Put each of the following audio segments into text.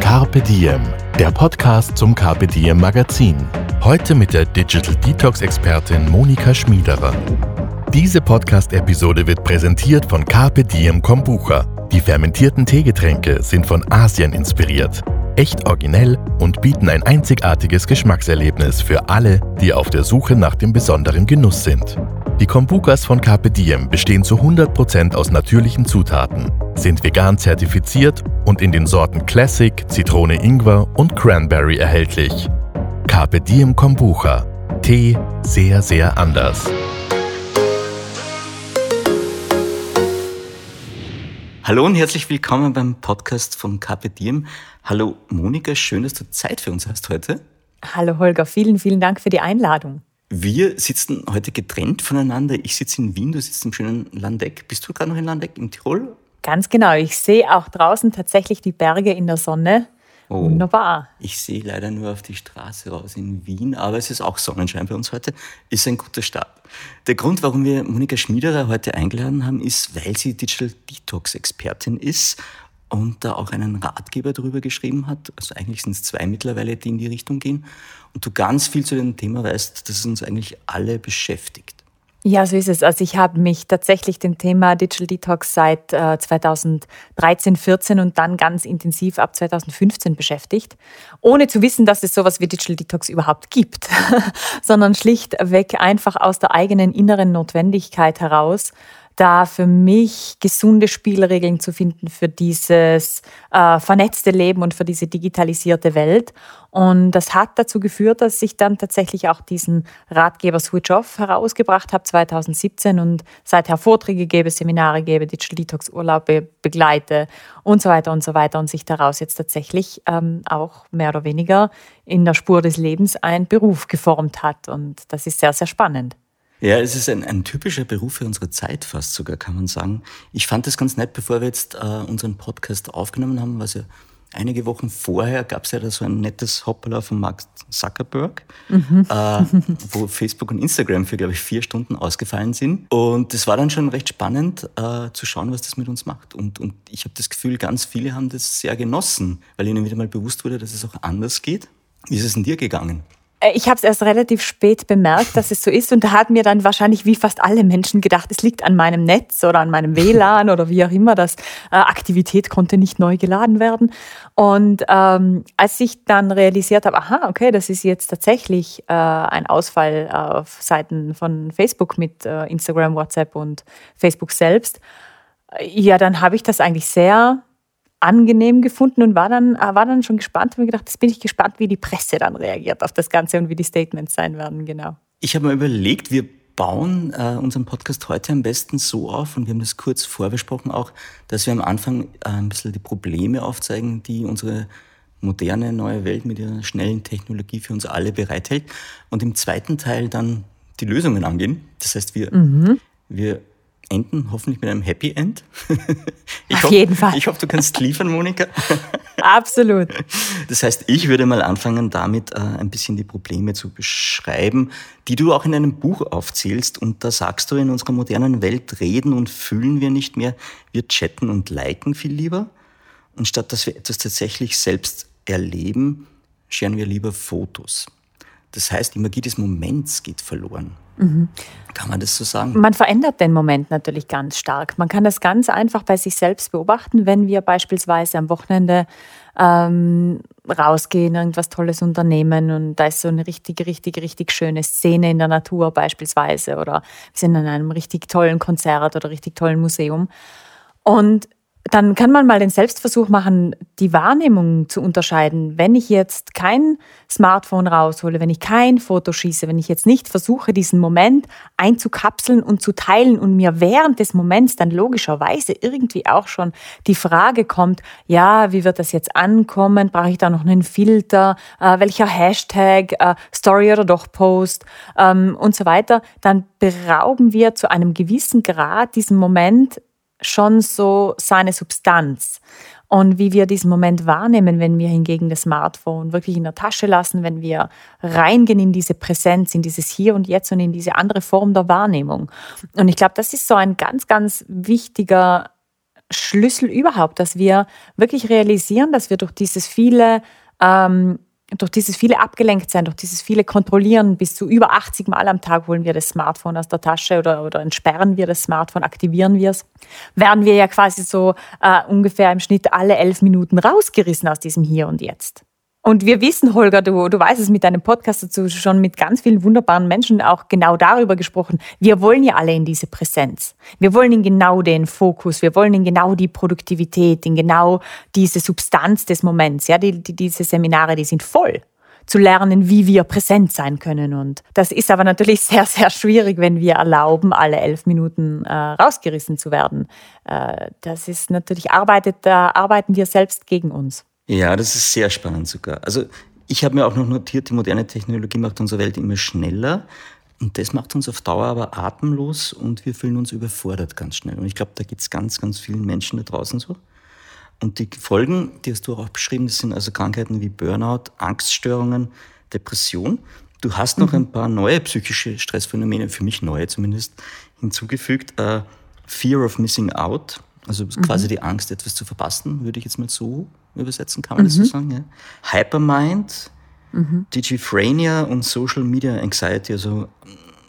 Carpe Diem, der Podcast zum Carpe Diem Magazin. Heute mit der Digital Detox Expertin Monika Schmiederer. Diese Podcast-Episode wird präsentiert von Carpe Diem Kombucha. Die fermentierten Teegetränke sind von Asien inspiriert. Echt originell und bieten ein einzigartiges Geschmackserlebnis für alle, die auf der Suche nach dem besonderen Genuss sind. Die Kombukas von Carpe Diem bestehen zu 100% aus natürlichen Zutaten, sind vegan zertifiziert und in den Sorten Classic, Zitrone Ingwer und Cranberry erhältlich. Carpe Diem Kombucha. Tee sehr, sehr anders. Hallo und herzlich willkommen beim Podcast von Carpe Diem. Hallo Monika, schön, dass du Zeit für uns hast heute. Hallo Holger, vielen, vielen Dank für die Einladung. Wir sitzen heute getrennt voneinander. Ich sitze in Wien, du sitzt im schönen Landeck. Bist du gerade noch in Landeck, in Tirol? Ganz genau. Ich sehe auch draußen tatsächlich die Berge in der Sonne. Oh, Wunderbar. Ich sehe leider nur auf die Straße raus in Wien, aber es ist auch Sonnenschein bei uns heute. Ist ein guter Start. Der Grund, warum wir Monika Schmiederer heute eingeladen haben, ist, weil sie Digital Detox Expertin ist und da auch einen Ratgeber darüber geschrieben hat. Also eigentlich sind es zwei mittlerweile, die in die Richtung gehen. Und du ganz viel zu dem Thema weißt, das uns eigentlich alle beschäftigt. Ja, so ist es. Also ich habe mich tatsächlich dem Thema Digital Detox seit äh, 2013, 14 und dann ganz intensiv ab 2015 beschäftigt, ohne zu wissen, dass es sowas wie Digital Detox überhaupt gibt, sondern schlichtweg einfach aus der eigenen inneren Notwendigkeit heraus, da für mich gesunde Spielregeln zu finden für dieses äh, vernetzte Leben und für diese digitalisierte Welt. Und das hat dazu geführt, dass ich dann tatsächlich auch diesen Ratgeber Switch Off herausgebracht habe 2017 und seither Vorträge gebe, Seminare gebe, Digital Detox Urlaube begleite und so weiter und so weiter und sich daraus jetzt tatsächlich ähm, auch mehr oder weniger in der Spur des Lebens ein Beruf geformt hat. Und das ist sehr, sehr spannend. Ja, es ist ein, ein, typischer Beruf für unsere Zeit fast sogar, kann man sagen. Ich fand das ganz nett, bevor wir jetzt äh, unseren Podcast aufgenommen haben, was ja einige Wochen vorher gab es ja da so ein nettes Hoppala von Mark Zuckerberg, mhm. äh, wo Facebook und Instagram für, glaube ich, vier Stunden ausgefallen sind. Und das war dann schon recht spannend äh, zu schauen, was das mit uns macht. Und, und ich habe das Gefühl, ganz viele haben das sehr genossen, weil ihnen wieder mal bewusst wurde, dass es auch anders geht. Wie ist es in dir gegangen? Äh, ich habe es erst relativ spät bemerkt, dass es so ist. Und da hat mir dann wahrscheinlich wie fast alle Menschen gedacht, es liegt an meinem Netz oder an meinem WLAN oder wie auch immer. Das äh, Aktivität konnte nicht neu geladen werden. Und ähm, als ich dann realisiert habe, aha, okay, das ist jetzt tatsächlich äh, ein Ausfall auf Seiten von Facebook mit äh, Instagram, WhatsApp und Facebook selbst, äh, ja, dann habe ich das eigentlich sehr angenehm gefunden und war dann, äh, war dann schon gespannt und mir gedacht, jetzt bin ich gespannt, wie die Presse dann reagiert auf das Ganze und wie die Statements sein werden, genau. Ich habe mir überlegt, wir bauen äh, unseren Podcast heute am besten so auf und wir haben das kurz vorbesprochen auch, dass wir am Anfang äh, ein bisschen die Probleme aufzeigen, die unsere moderne neue Welt mit ihrer schnellen Technologie für uns alle bereithält und im zweiten Teil dann die Lösungen angehen. Das heißt, wir, mhm. wir enden, hoffentlich mit einem Happy End. ich Auf hoff, jeden Fall. Ich hoffe, du kannst liefern, Monika. Absolut. Das heißt, ich würde mal anfangen, damit äh, ein bisschen die Probleme zu beschreiben, die du auch in einem Buch aufzählst. Und da sagst du, in unserer modernen Welt reden und fühlen wir nicht mehr, wir chatten und liken viel lieber. Und statt dass wir etwas tatsächlich selbst erleben, scheren wir lieber Fotos. Das heißt, die Magie des Moments geht verloren. Mhm. Kann man das so sagen? Man verändert den Moment natürlich ganz stark. Man kann das ganz einfach bei sich selbst beobachten, wenn wir beispielsweise am Wochenende ähm, rausgehen, irgendwas Tolles unternehmen und da ist so eine richtig, richtig, richtig schöne Szene in der Natur beispielsweise oder wir sind an einem richtig tollen Konzert oder richtig tollen Museum. Und dann kann man mal den Selbstversuch machen, die Wahrnehmung zu unterscheiden. Wenn ich jetzt kein Smartphone raushole, wenn ich kein Foto schieße, wenn ich jetzt nicht versuche, diesen Moment einzukapseln und zu teilen und mir während des Moments dann logischerweise irgendwie auch schon die Frage kommt, ja, wie wird das jetzt ankommen? Brauche ich da noch einen Filter? Äh, welcher Hashtag? Äh, Story oder doch Post? Ähm, und so weiter. Dann berauben wir zu einem gewissen Grad diesen Moment schon so seine Substanz. Und wie wir diesen Moment wahrnehmen, wenn wir hingegen das Smartphone wirklich in der Tasche lassen, wenn wir reingehen in diese Präsenz, in dieses Hier und Jetzt und in diese andere Form der Wahrnehmung. Und ich glaube, das ist so ein ganz, ganz wichtiger Schlüssel überhaupt, dass wir wirklich realisieren, dass wir durch dieses viele ähm, durch dieses viele Abgelenktsein, durch dieses viele Kontrollieren, bis zu über 80 Mal am Tag holen wir das Smartphone aus der Tasche oder, oder entsperren wir das Smartphone, aktivieren wir es, werden wir ja quasi so äh, ungefähr im Schnitt alle elf Minuten rausgerissen aus diesem Hier und Jetzt. Und wir wissen, Holger, du, du weißt es mit deinem Podcast dazu schon mit ganz vielen wunderbaren Menschen auch genau darüber gesprochen. Wir wollen ja alle in diese Präsenz. Wir wollen in genau den Fokus. Wir wollen in genau die Produktivität, in genau diese Substanz des Moments. Ja, die, die, diese Seminare, die sind voll zu lernen, wie wir präsent sein können. Und das ist aber natürlich sehr, sehr schwierig, wenn wir erlauben, alle elf Minuten äh, rausgerissen zu werden. Äh, das ist natürlich, arbeitet, da arbeiten wir selbst gegen uns. Ja, das ist sehr spannend sogar. Also ich habe mir auch noch notiert, die moderne Technologie macht unsere Welt immer schneller. Und das macht uns auf Dauer aber atemlos und wir fühlen uns überfordert ganz schnell. Und ich glaube, da gibt es ganz, ganz vielen Menschen da draußen so. Und die Folgen, die hast du auch beschrieben, das sind also Krankheiten wie Burnout, Angststörungen, Depression. Du hast noch mhm. ein paar neue psychische Stressphänomene, für mich neue zumindest, hinzugefügt. Uh, Fear of Missing Out, also mhm. quasi die Angst, etwas zu verpassen, würde ich jetzt mal so übersetzen, kann man mhm. das so sagen? Ja? Hypermind, mhm. Digiphrania und Social Media Anxiety, also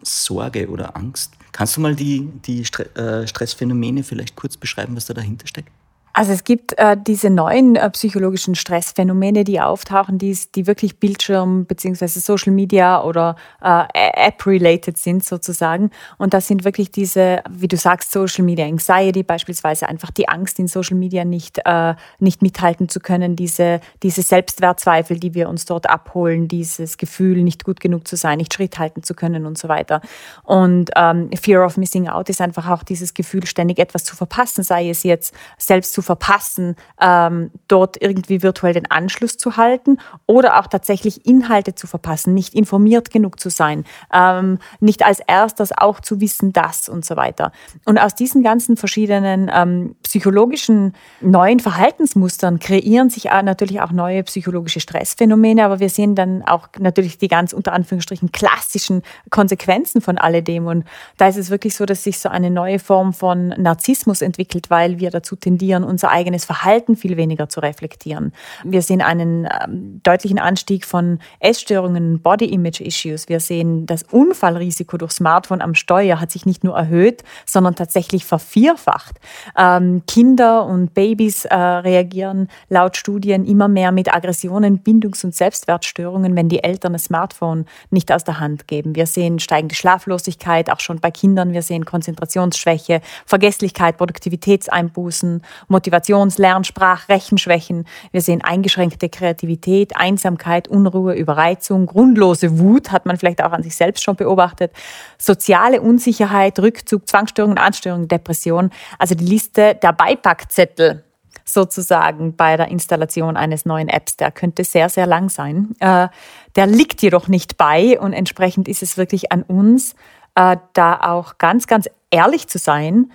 Sorge oder Angst. Kannst du mal die, die äh, Stressphänomene vielleicht kurz beschreiben, was da dahinter steckt? Also es gibt äh, diese neuen äh, psychologischen Stressphänomene, die auftauchen, die, die wirklich Bildschirm bzw. Social Media oder äh, App-related sind sozusagen. Und das sind wirklich diese, wie du sagst, Social Media Anxiety beispielsweise, einfach die Angst in Social Media nicht, äh, nicht mithalten zu können, diese, diese Selbstwertzweifel, die wir uns dort abholen, dieses Gefühl, nicht gut genug zu sein, nicht Schritt halten zu können und so weiter. Und ähm, Fear of Missing Out ist einfach auch dieses Gefühl, ständig etwas zu verpassen, sei es jetzt selbst zu verpassen, ähm, dort irgendwie virtuell den Anschluss zu halten oder auch tatsächlich Inhalte zu verpassen, nicht informiert genug zu sein, ähm, nicht als erstes auch zu wissen, das und so weiter. Und aus diesen ganzen verschiedenen ähm, psychologischen neuen Verhaltensmustern kreieren sich natürlich auch neue psychologische Stressphänomene, aber wir sehen dann auch natürlich die ganz unter Anführungsstrichen klassischen Konsequenzen von alledem. Und da ist es wirklich so, dass sich so eine neue Form von Narzissmus entwickelt, weil wir dazu tendieren, unser eigenes Verhalten viel weniger zu reflektieren. Wir sehen einen ähm, deutlichen Anstieg von Essstörungen, Body Image Issues. Wir sehen, das Unfallrisiko durch Smartphone am Steuer hat sich nicht nur erhöht, sondern tatsächlich vervierfacht. Ähm, Kinder und Babys äh, reagieren laut Studien immer mehr mit Aggressionen, Bindungs- und Selbstwertstörungen, wenn die Eltern das Smartphone nicht aus der Hand geben. Wir sehen steigende Schlaflosigkeit, auch schon bei Kindern. Wir sehen Konzentrationsschwäche, Vergesslichkeit, Produktivitätseinbußen, Motivations-, Lern-, Sprach-, Rechenschwächen. Wir sehen eingeschränkte Kreativität, Einsamkeit, Unruhe, Überreizung, grundlose Wut, hat man vielleicht auch an sich selbst schon beobachtet, soziale Unsicherheit, Rückzug, Zwangsstörungen, Anstörungen, Depression. Also die Liste der Beipackzettel sozusagen bei der Installation eines neuen Apps. Der könnte sehr, sehr lang sein. Äh, der liegt jedoch nicht bei und entsprechend ist es wirklich an uns, äh, da auch ganz, ganz ehrlich zu sein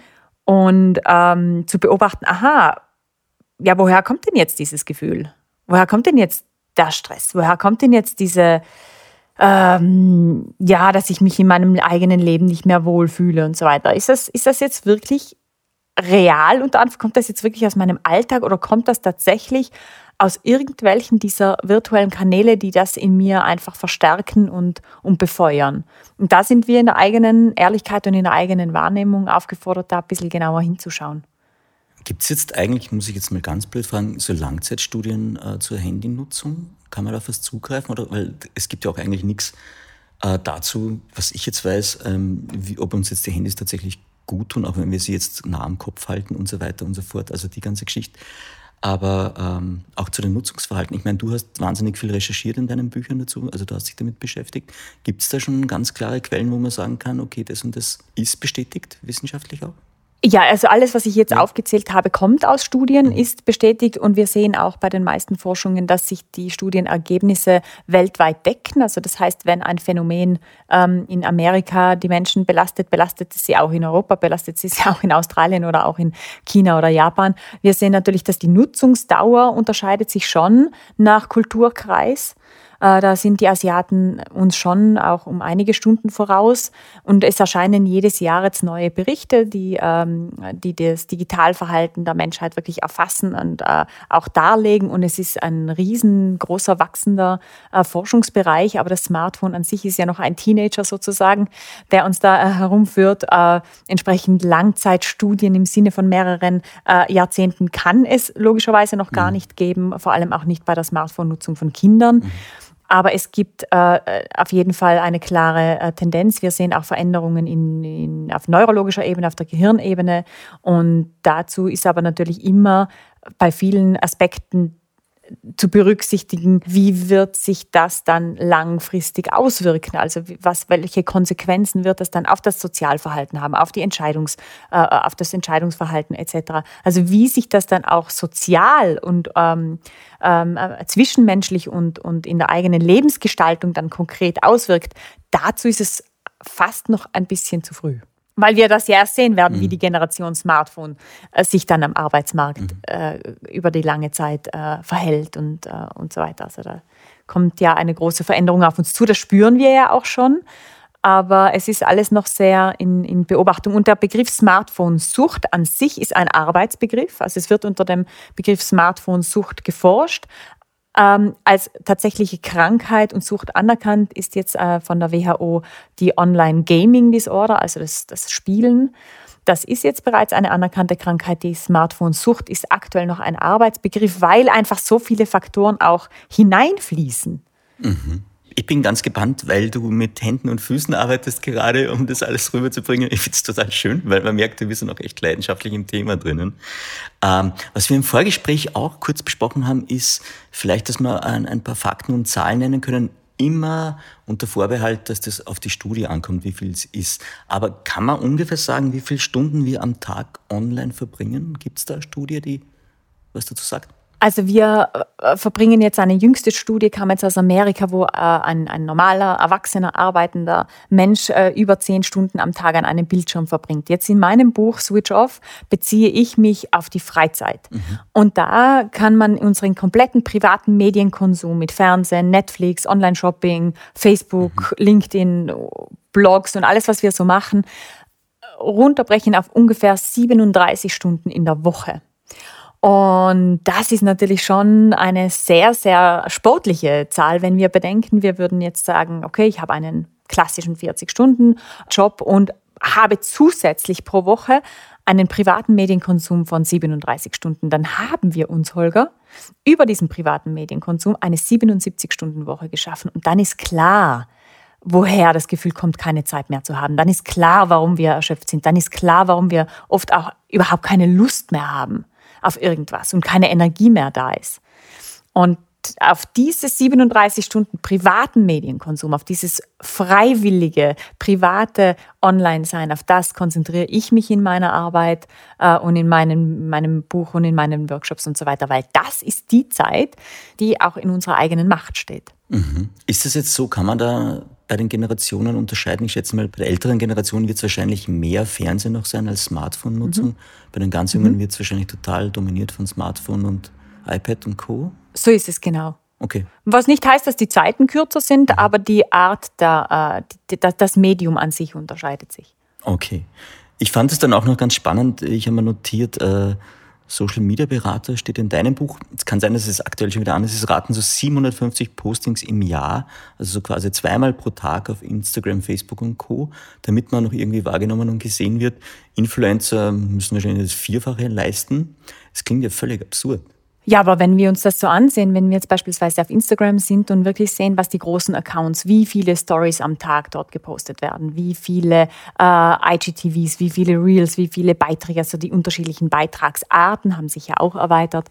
und ähm, zu beobachten, aha, ja, woher kommt denn jetzt dieses Gefühl? Woher kommt denn jetzt der Stress? Woher kommt denn jetzt diese, ähm, ja, dass ich mich in meinem eigenen Leben nicht mehr wohlfühle und so weiter? Ist das, ist das jetzt wirklich real und kommt das jetzt wirklich aus meinem Alltag oder kommt das tatsächlich aus irgendwelchen dieser virtuellen Kanäle, die das in mir einfach verstärken und, und befeuern. Und da sind wir in der eigenen Ehrlichkeit und in der eigenen Wahrnehmung aufgefordert, da ein bisschen genauer hinzuschauen. Gibt es jetzt eigentlich, muss ich jetzt mal ganz blöd fragen, so Langzeitstudien äh, zur Handynutzung? Kann man da was zugreifen? Oder, weil es gibt ja auch eigentlich nichts äh, dazu, was ich jetzt weiß, ähm, wie, ob uns jetzt die Handys tatsächlich gut tun, auch wenn wir sie jetzt nah am Kopf halten und so weiter und so fort. Also die ganze Geschichte. Aber ähm, auch zu den Nutzungsverhalten. Ich meine, du hast wahnsinnig viel recherchiert in deinen Büchern dazu, also du hast dich damit beschäftigt. Gibt es da schon ganz klare Quellen, wo man sagen kann, okay, das und das ist bestätigt, wissenschaftlich auch? Ja, also alles, was ich jetzt aufgezählt habe, kommt aus Studien, mhm. ist bestätigt und wir sehen auch bei den meisten Forschungen, dass sich die Studienergebnisse weltweit decken. Also das heißt, wenn ein Phänomen ähm, in Amerika die Menschen belastet, belastet es sie auch in Europa, belastet es sie auch in Australien oder auch in China oder Japan. Wir sehen natürlich, dass die Nutzungsdauer unterscheidet sich schon nach Kulturkreis. Äh, da sind die Asiaten uns schon auch um einige Stunden voraus. Und es erscheinen jedes Jahr jetzt neue Berichte, die, ähm, die das Digitalverhalten der Menschheit wirklich erfassen und äh, auch darlegen. Und es ist ein riesengroßer, wachsender äh, Forschungsbereich. Aber das Smartphone an sich ist ja noch ein Teenager sozusagen, der uns da herumführt. Entsprechend Langzeitstudien im Sinne von mehreren Jahrzehnten kann es logischerweise noch gar mhm. nicht geben, vor allem auch nicht bei der Smartphone-Nutzung von Kindern. Mhm. Aber es gibt äh, auf jeden Fall eine klare äh, Tendenz. Wir sehen auch Veränderungen in, in, auf neurologischer Ebene, auf der Gehirnebene. Und dazu ist aber natürlich immer bei vielen Aspekten zu berücksichtigen, wie wird sich das dann langfristig auswirken? Also was, welche Konsequenzen wird das dann auf das Sozialverhalten haben, auf, die Entscheidungs, äh, auf das Entscheidungsverhalten etc. Also wie sich das dann auch sozial und ähm, ähm, äh, zwischenmenschlich und, und in der eigenen Lebensgestaltung dann konkret auswirkt, dazu ist es fast noch ein bisschen zu früh weil wir das ja erst sehen werden, mhm. wie die Generation Smartphone äh, sich dann am Arbeitsmarkt mhm. äh, über die lange Zeit äh, verhält und, äh, und so weiter. Also da kommt ja eine große Veränderung auf uns zu. Das spüren wir ja auch schon. Aber es ist alles noch sehr in, in Beobachtung. Und der Begriff Smartphone-Sucht an sich ist ein Arbeitsbegriff. Also es wird unter dem Begriff Smartphone-Sucht geforscht. Ähm, als tatsächliche Krankheit und Sucht anerkannt ist jetzt äh, von der WHO die Online Gaming Disorder, also das, das Spielen. Das ist jetzt bereits eine anerkannte Krankheit. Die Smartphone-Sucht ist aktuell noch ein Arbeitsbegriff, weil einfach so viele Faktoren auch hineinfließen. Mhm. Ich bin ganz gebannt, weil du mit Händen und Füßen arbeitest gerade, um das alles rüberzubringen. Ich finde es total schön, weil man merkt, wir sind auch echt leidenschaftlich im Thema drinnen. Ähm, was wir im Vorgespräch auch kurz besprochen haben, ist vielleicht, dass wir ein, ein paar Fakten und Zahlen nennen können, immer unter Vorbehalt, dass das auf die Studie ankommt, wie viel es ist. Aber kann man ungefähr sagen, wie viele Stunden wir am Tag online verbringen? Gibt es da eine Studie, die was dazu sagt? Also wir äh, verbringen jetzt eine jüngste Studie, kam jetzt aus Amerika, wo äh, ein, ein normaler, erwachsener, arbeitender Mensch äh, über zehn Stunden am Tag an einem Bildschirm verbringt. Jetzt in meinem Buch Switch Off beziehe ich mich auf die Freizeit. Mhm. Und da kann man unseren kompletten privaten Medienkonsum mit Fernsehen, Netflix, Online-Shopping, Facebook, mhm. LinkedIn, Blogs und alles, was wir so machen, runterbrechen auf ungefähr 37 Stunden in der Woche. Und das ist natürlich schon eine sehr, sehr sportliche Zahl, wenn wir bedenken, wir würden jetzt sagen, okay, ich habe einen klassischen 40-Stunden-Job und habe zusätzlich pro Woche einen privaten Medienkonsum von 37 Stunden. Dann haben wir uns, Holger, über diesen privaten Medienkonsum eine 77-Stunden-Woche geschaffen. Und dann ist klar, woher das Gefühl kommt, keine Zeit mehr zu haben. Dann ist klar, warum wir erschöpft sind. Dann ist klar, warum wir oft auch überhaupt keine Lust mehr haben auf irgendwas und keine Energie mehr da ist. Und auf diese 37 Stunden privaten Medienkonsum, auf dieses freiwillige, private Online-Sein, auf das konzentriere ich mich in meiner Arbeit äh, und in meinem, meinem Buch und in meinen Workshops und so weiter, weil das ist die Zeit, die auch in unserer eigenen Macht steht. Mhm. Ist das jetzt so, kann man da bei den Generationen unterscheiden? Ich schätze mal, bei der älteren Generation wird es wahrscheinlich mehr Fernsehen noch sein als Smartphone-Nutzung. Mhm. Bei den ganz Jungen mhm. wird es wahrscheinlich total dominiert von Smartphone und iPad und Co. So ist es genau. Okay. Was nicht heißt, dass die Zeiten kürzer sind, mhm. aber die Art, der, äh, das Medium an sich unterscheidet sich. Okay. Ich fand es dann auch noch ganz spannend. Ich habe mir notiert, äh, Social Media Berater steht in deinem Buch. Es kann sein, dass es aktuell schon wieder anders ist. Raten so 750 Postings im Jahr, also so quasi zweimal pro Tag auf Instagram, Facebook und Co., damit man noch irgendwie wahrgenommen und gesehen wird. Influencer müssen wahrscheinlich das Vierfache leisten. Es klingt ja völlig absurd. Ja, aber wenn wir uns das so ansehen, wenn wir jetzt beispielsweise auf Instagram sind und wirklich sehen, was die großen Accounts, wie viele Stories am Tag dort gepostet werden, wie viele äh, IGTVs, wie viele Reels, wie viele Beiträge, also die unterschiedlichen Beitragsarten haben sich ja auch erweitert,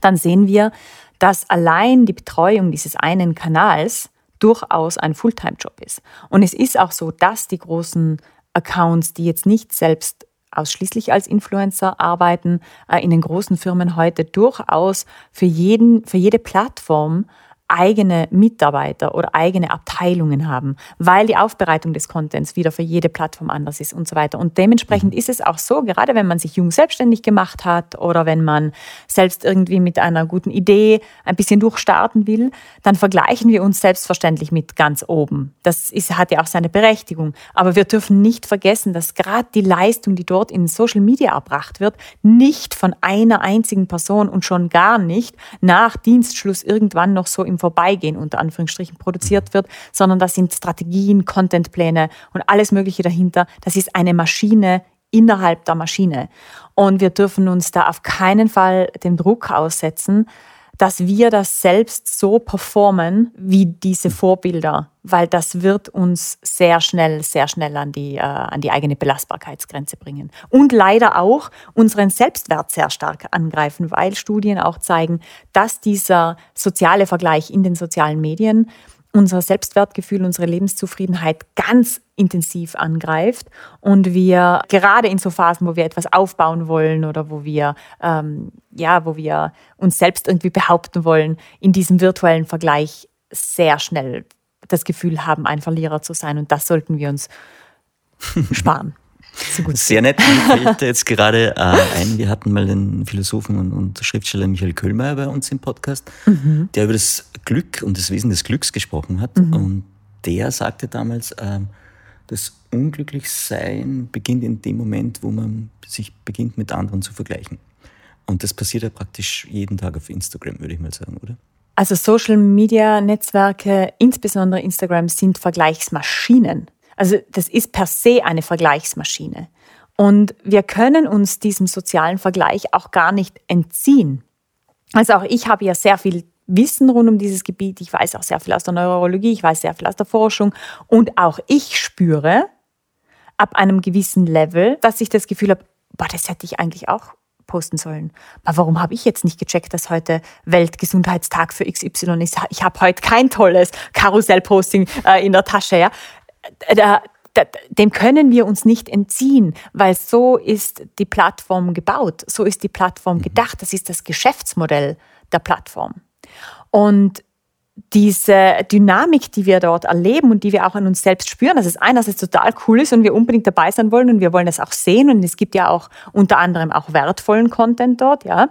dann sehen wir, dass allein die Betreuung dieses einen Kanals durchaus ein Fulltime-Job ist. Und es ist auch so, dass die großen Accounts, die jetzt nicht selbst ausschließlich als Influencer arbeiten, äh, in den großen Firmen heute durchaus für, jeden, für jede Plattform eigene Mitarbeiter oder eigene Abteilungen haben, weil die Aufbereitung des Contents wieder für jede Plattform anders ist und so weiter. Und dementsprechend mhm. ist es auch so, gerade wenn man sich jung selbstständig gemacht hat oder wenn man selbst irgendwie mit einer guten Idee ein bisschen durchstarten will, dann vergleichen wir uns selbstverständlich mit ganz oben. Das ist, hat ja auch seine Berechtigung. Aber wir dürfen nicht vergessen, dass gerade die Leistung, die dort in Social Media erbracht wird, nicht von einer einzigen Person und schon gar nicht nach Dienstschluss irgendwann noch so im Vorbeigehen unter Anführungsstrichen produziert wird, sondern das sind Strategien, Contentpläne und alles Mögliche dahinter. Das ist eine Maschine innerhalb der Maschine. Und wir dürfen uns da auf keinen Fall dem Druck aussetzen, dass wir das selbst so performen wie diese Vorbilder, weil das wird uns sehr schnell, sehr schnell an die, äh, an die eigene Belastbarkeitsgrenze bringen. Und leider auch unseren Selbstwert sehr stark angreifen, weil Studien auch zeigen, dass dieser soziale Vergleich in den sozialen Medien unser Selbstwertgefühl, unsere Lebenszufriedenheit ganz intensiv angreift und wir gerade in so Phasen, wo wir etwas aufbauen wollen oder wo wir ähm, ja, wo wir uns selbst irgendwie behaupten wollen, in diesem virtuellen Vergleich sehr schnell das Gefühl haben, ein Verlierer zu sein und das sollten wir uns sparen. So Sehr nett. Mir fällt jetzt gerade äh, ein, wir hatten mal den Philosophen und, und Schriftsteller Michael Köhlmeier bei uns im Podcast, mhm. der über das Glück und das Wesen des Glücks gesprochen hat. Mhm. Und der sagte damals, äh, das Unglücklichsein beginnt in dem Moment, wo man sich beginnt, mit anderen zu vergleichen. Und das passiert ja praktisch jeden Tag auf Instagram, würde ich mal sagen, oder? Also Social-Media-Netzwerke, insbesondere Instagram, sind Vergleichsmaschinen. Also das ist per se eine Vergleichsmaschine. Und wir können uns diesem sozialen Vergleich auch gar nicht entziehen. Also auch ich habe ja sehr viel Wissen rund um dieses Gebiet. Ich weiß auch sehr viel aus der Neurologie, ich weiß sehr viel aus der Forschung. Und auch ich spüre ab einem gewissen Level, dass ich das Gefühl habe, boah, das hätte ich eigentlich auch posten sollen. Aber warum habe ich jetzt nicht gecheckt, dass heute Weltgesundheitstag für XY ist? Ich habe heute kein tolles Karussell-Posting äh, in der Tasche. Ja? da, da, dem können wir uns nicht entziehen, weil so ist die Plattform gebaut, so ist die Plattform mhm. gedacht, das ist das Geschäftsmodell der Plattform. Und diese Dynamik, die wir dort erleben und die wir auch an uns selbst spüren, dass es einerseits total cool ist und wir unbedingt dabei sein wollen und wir wollen das auch sehen und es gibt ja auch unter anderem auch wertvollen Content dort, ja,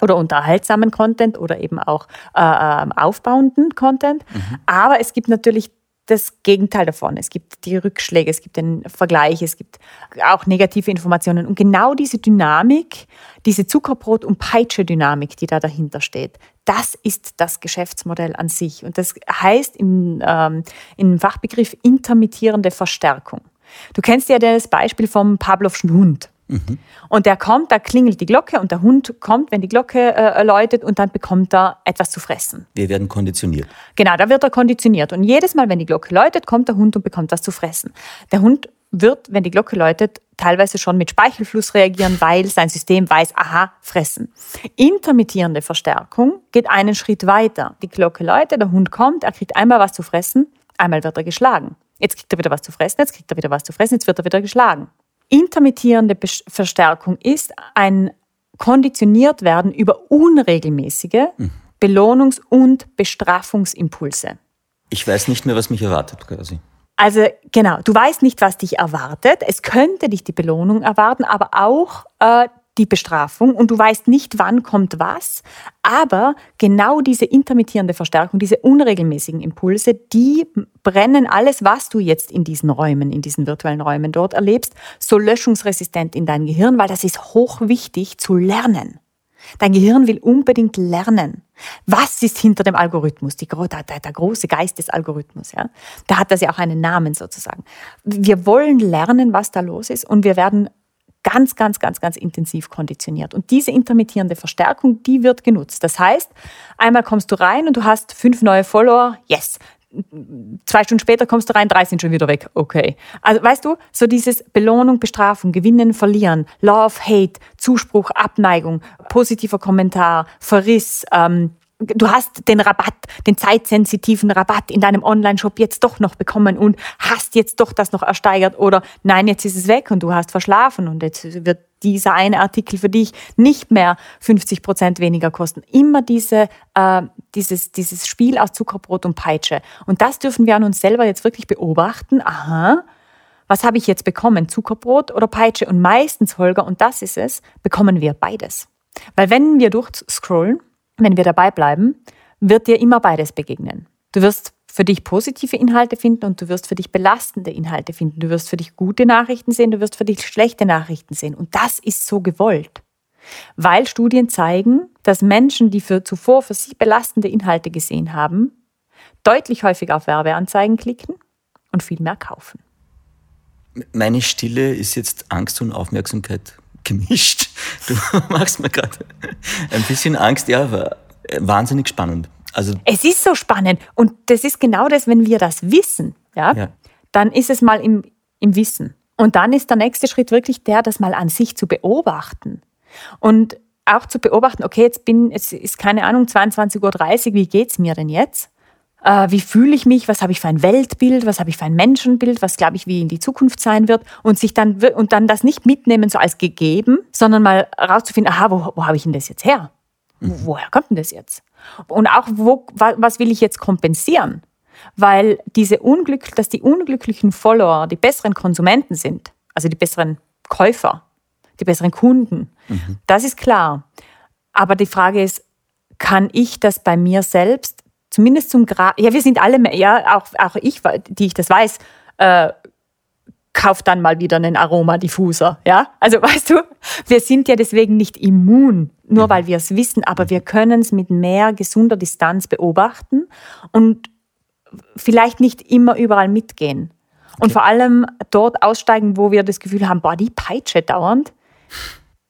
oder unterhaltsamen Content oder eben auch äh, ähm, aufbauenden Content. Mhm. Aber es gibt natürlich das Gegenteil davon. Es gibt die Rückschläge, es gibt den Vergleich, es gibt auch negative Informationen. Und genau diese Dynamik, diese Zuckerbrot- und Peitsche-Dynamik, die da dahinter steht, das ist das Geschäftsmodell an sich. Und das heißt im, ähm, im Fachbegriff intermittierende Verstärkung. Du kennst ja das Beispiel vom Pavlovschen Hund. Mhm. Und der kommt, da klingelt die Glocke und der Hund kommt, wenn die Glocke äh, läutet und dann bekommt er etwas zu fressen. Wir werden konditioniert. Genau, da wird er konditioniert. Und jedes Mal, wenn die Glocke läutet, kommt der Hund und bekommt was zu fressen. Der Hund wird, wenn die Glocke läutet, teilweise schon mit Speichelfluss reagieren, weil sein System weiß, aha, fressen. Intermittierende Verstärkung geht einen Schritt weiter. Die Glocke läutet, der Hund kommt, er kriegt einmal was zu fressen, einmal wird er geschlagen. Jetzt kriegt er wieder was zu fressen, jetzt kriegt er wieder was zu fressen, jetzt wird er wieder geschlagen. Intermittierende Verstärkung ist ein konditioniert werden über unregelmäßige mhm. Belohnungs- und Bestrafungsimpulse. Ich weiß nicht mehr, was mich erwartet quasi. Also genau, du weißt nicht, was dich erwartet. Es könnte dich die Belohnung erwarten, aber auch äh, die Bestrafung und du weißt nicht, wann kommt was. Aber genau diese intermittierende Verstärkung, diese unregelmäßigen Impulse, die brennen alles, was du jetzt in diesen Räumen, in diesen virtuellen Räumen dort erlebst, so löschungsresistent in dein Gehirn, weil das ist hochwichtig zu lernen. Dein Gehirn will unbedingt lernen. Was ist hinter dem Algorithmus? Die, der, der, große Geist des Algorithmus. Ja? Da hat das ja auch einen Namen sozusagen. Wir wollen lernen, was da los ist und wir werden ganz, ganz, ganz, ganz intensiv konditioniert. Und diese intermittierende Verstärkung, die wird genutzt. Das heißt, einmal kommst du rein und du hast fünf neue Follower, yes. Zwei Stunden später kommst du rein, drei sind schon wieder weg. Okay. Also weißt du, so dieses Belohnung, Bestrafung, Gewinnen, Verlieren, Love, Hate, Zuspruch, Abneigung, positiver Kommentar, Verriss, ähm, du hast den Rabatt, den zeitsensitiven Rabatt in deinem Online-Shop jetzt doch noch bekommen und hast jetzt doch das noch ersteigert oder nein, jetzt ist es weg und du hast verschlafen und jetzt wird dieser eine Artikel für dich nicht mehr 50 Prozent weniger kosten. Immer diese, äh, dieses, dieses Spiel aus Zuckerbrot und Peitsche. Und das dürfen wir an uns selber jetzt wirklich beobachten. Aha, was habe ich jetzt bekommen? Zuckerbrot oder Peitsche? Und meistens, Holger, und das ist es, bekommen wir beides. Weil wenn wir durchscrollen, wenn wir dabei bleiben, wird dir immer beides begegnen. Du wirst für dich positive Inhalte finden und du wirst für dich belastende Inhalte finden. Du wirst für dich gute Nachrichten sehen, du wirst für dich schlechte Nachrichten sehen. Und das ist so gewollt. Weil Studien zeigen, dass Menschen, die für zuvor für sie belastende Inhalte gesehen haben, deutlich häufiger auf Werbeanzeigen klicken und viel mehr kaufen. Meine Stille ist jetzt Angst und Aufmerksamkeit gemischt. Du machst mir gerade ein bisschen Angst, ja, aber wahnsinnig spannend. Also es ist so spannend und das ist genau das, wenn wir das wissen, ja, ja. dann ist es mal im, im Wissen. Und dann ist der nächste Schritt wirklich der, das mal an sich zu beobachten. Und auch zu beobachten, okay, jetzt bin, es ist keine Ahnung, 22.30 Uhr, wie geht es mir denn jetzt? Äh, wie fühle ich mich, was habe ich für ein Weltbild, was habe ich für ein Menschenbild, was glaube ich, wie in die Zukunft sein wird und sich dann und dann das nicht mitnehmen so als gegeben, sondern mal rauszufinden, aha, wo, wo habe ich denn das jetzt her? Mhm. Woher kommt denn das jetzt? Und auch, wo, was will ich jetzt kompensieren? Weil diese Unglück, dass die unglücklichen Follower die besseren Konsumenten sind, also die besseren Käufer, die besseren Kunden, mhm. das ist klar. Aber die Frage ist, kann ich das bei mir selbst zumindest zum Grad, ja, wir sind alle, ja, auch, auch ich, die ich das weiß, äh, kauft dann mal wieder einen Aromadiffuser, ja? Also weißt du, wir sind ja deswegen nicht immun, nur mhm. weil wir es wissen, aber wir können es mit mehr gesunder Distanz beobachten und vielleicht nicht immer überall mitgehen. Und vor allem dort aussteigen, wo wir das Gefühl haben, boah, die Peitsche dauernd.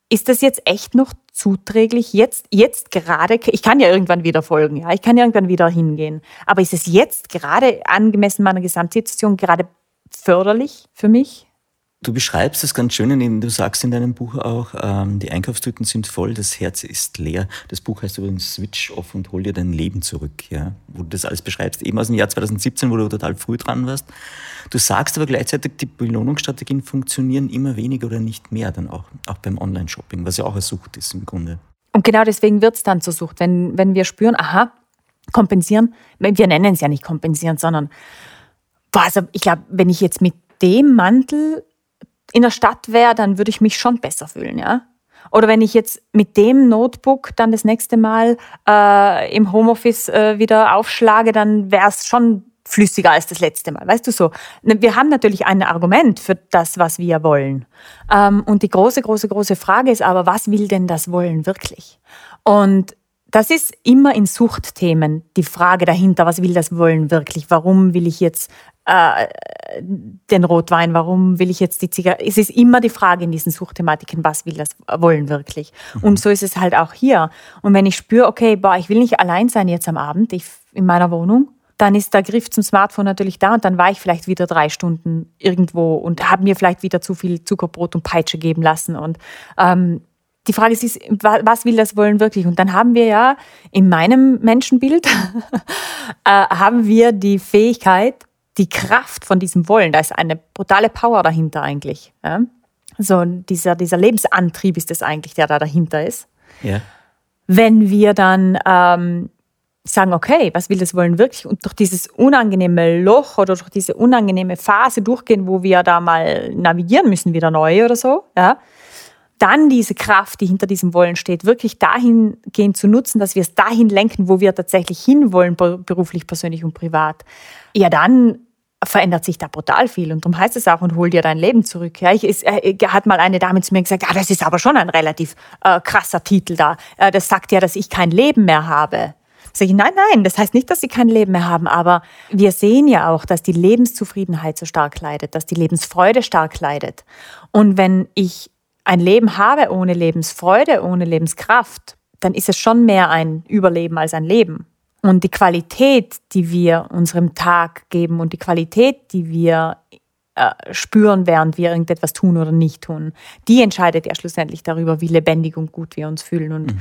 Ist das jetzt echt noch zuträglich? Jetzt, jetzt gerade, ich kann ja irgendwann wieder folgen, ja, ich kann irgendwann wieder hingehen. Aber ist es jetzt gerade angemessen meiner Gesamtsituation gerade förderlich für mich? Du beschreibst es ganz schön, indem du sagst in deinem Buch auch, ähm, die Einkaufstüten sind voll, das Herz ist leer. Das Buch heißt übrigens Switch Off und hol dir dein Leben zurück, ja, wo du das alles beschreibst, eben aus dem Jahr 2017, wo du total früh dran warst. Du sagst aber gleichzeitig, die Belohnungsstrategien funktionieren immer weniger oder nicht mehr dann auch, auch beim Online-Shopping, was ja auch eine Sucht ist im Grunde. Und genau deswegen wird es dann zur Sucht, wenn, wenn wir spüren, aha, kompensieren, wir nennen es ja nicht kompensieren, sondern boah, also ich glaube, wenn ich jetzt mit dem Mantel in der Stadt wäre, dann würde ich mich schon besser fühlen, ja. Oder wenn ich jetzt mit dem Notebook dann das nächste Mal äh, im Homeoffice äh, wieder aufschlage, dann wäre es schon flüssiger als das letzte Mal. Weißt du so? Ne, wir haben natürlich ein Argument für das, was wir wollen. Ähm, und die große, große, große Frage ist aber, was will denn das Wollen wirklich? Und das ist immer in Suchtthemen die Frage dahinter, was will das Wollen wirklich? Warum will ich jetzt äh, den Rotwein? Warum will ich jetzt die Zigarette? Es ist immer die Frage in diesen Suchtthematiken, was will das Wollen wirklich? Mhm. Und so ist es halt auch hier. Und wenn ich spüre, okay, boah, ich will nicht allein sein jetzt am Abend ich, in meiner Wohnung, dann ist der Griff zum Smartphone natürlich da und dann war ich vielleicht wieder drei Stunden irgendwo und habe mir vielleicht wieder zu viel Zuckerbrot und Peitsche geben lassen. Und ähm, die Frage ist, was will das Wollen wirklich? Und dann haben wir ja in meinem Menschenbild äh, haben wir die Fähigkeit, die Kraft von diesem Wollen, da ist eine brutale Power dahinter eigentlich. Ja? So dieser, dieser Lebensantrieb ist es eigentlich, der da dahinter ist. Ja. Wenn wir dann ähm, sagen, okay, was will das Wollen wirklich? Und durch dieses unangenehme Loch oder durch diese unangenehme Phase durchgehen, wo wir da mal navigieren müssen, wieder neu oder so, ja, dann diese Kraft, die hinter diesem Wollen steht, wirklich dahingehend zu nutzen, dass wir es dahin lenken, wo wir tatsächlich hinwollen, beruflich, persönlich und privat, ja, dann verändert sich da brutal viel. Und darum heißt es auch, und hol dir dein Leben zurück. Ja, ich, es, äh, hat mal eine Dame zu mir gesagt, ah, das ist aber schon ein relativ äh, krasser Titel da. Äh, das sagt ja, dass ich kein Leben mehr habe. Sag ich, nein, nein, das heißt nicht, dass sie kein Leben mehr haben, aber wir sehen ja auch, dass die Lebenszufriedenheit so stark leidet, dass die Lebensfreude stark leidet. Und wenn ich ein Leben habe ohne Lebensfreude, ohne Lebenskraft, dann ist es schon mehr ein Überleben als ein Leben. Und die Qualität, die wir unserem Tag geben und die Qualität, die wir äh, spüren, während wir irgendetwas tun oder nicht tun, die entscheidet ja schlussendlich darüber, wie lebendig und gut wir uns fühlen. Und mhm.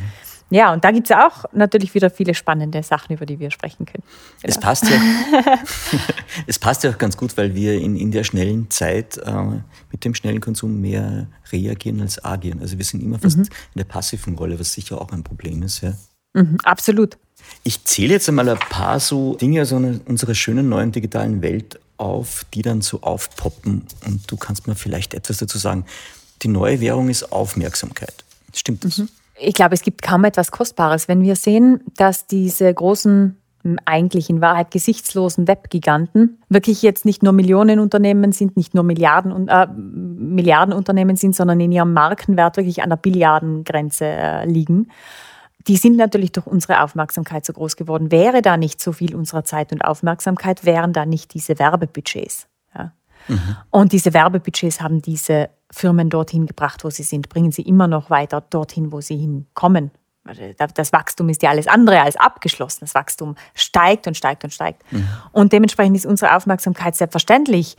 Ja, und da gibt es auch natürlich wieder viele spannende Sachen, über die wir sprechen können. Es, passt ja, es passt ja auch ganz gut, weil wir in, in der schnellen Zeit äh, mit dem schnellen Konsum mehr reagieren als agieren. Also wir sind immer fast mhm. in der passiven Rolle, was sicher auch ein Problem ist. Ja. Mhm, absolut. Ich zähle jetzt einmal ein paar so Dinge aus unserer schönen neuen digitalen Welt auf, die dann so aufpoppen. Und du kannst mir vielleicht etwas dazu sagen. Die neue Währung ist Aufmerksamkeit. Stimmt das? Mhm. Ich glaube, es gibt kaum etwas Kostbares. Wenn wir sehen, dass diese großen eigentlich in Wahrheit gesichtslosen Webgiganten wirklich jetzt nicht nur Millionenunternehmen sind, nicht nur Milliarden, äh, Milliardenunternehmen sind, sondern in ihrem Markenwert wirklich an der Billiardengrenze äh, liegen die sind natürlich durch unsere Aufmerksamkeit so groß geworden. Wäre da nicht so viel unserer Zeit und Aufmerksamkeit, wären da nicht diese Werbebudgets. Ja. Mhm. Und diese Werbebudgets haben diese Firmen dorthin gebracht, wo sie sind, bringen sie immer noch weiter dorthin, wo sie hinkommen. Das Wachstum ist ja alles andere als abgeschlossen. Das Wachstum steigt und steigt und steigt. Mhm. Und dementsprechend ist unsere Aufmerksamkeit selbstverständlich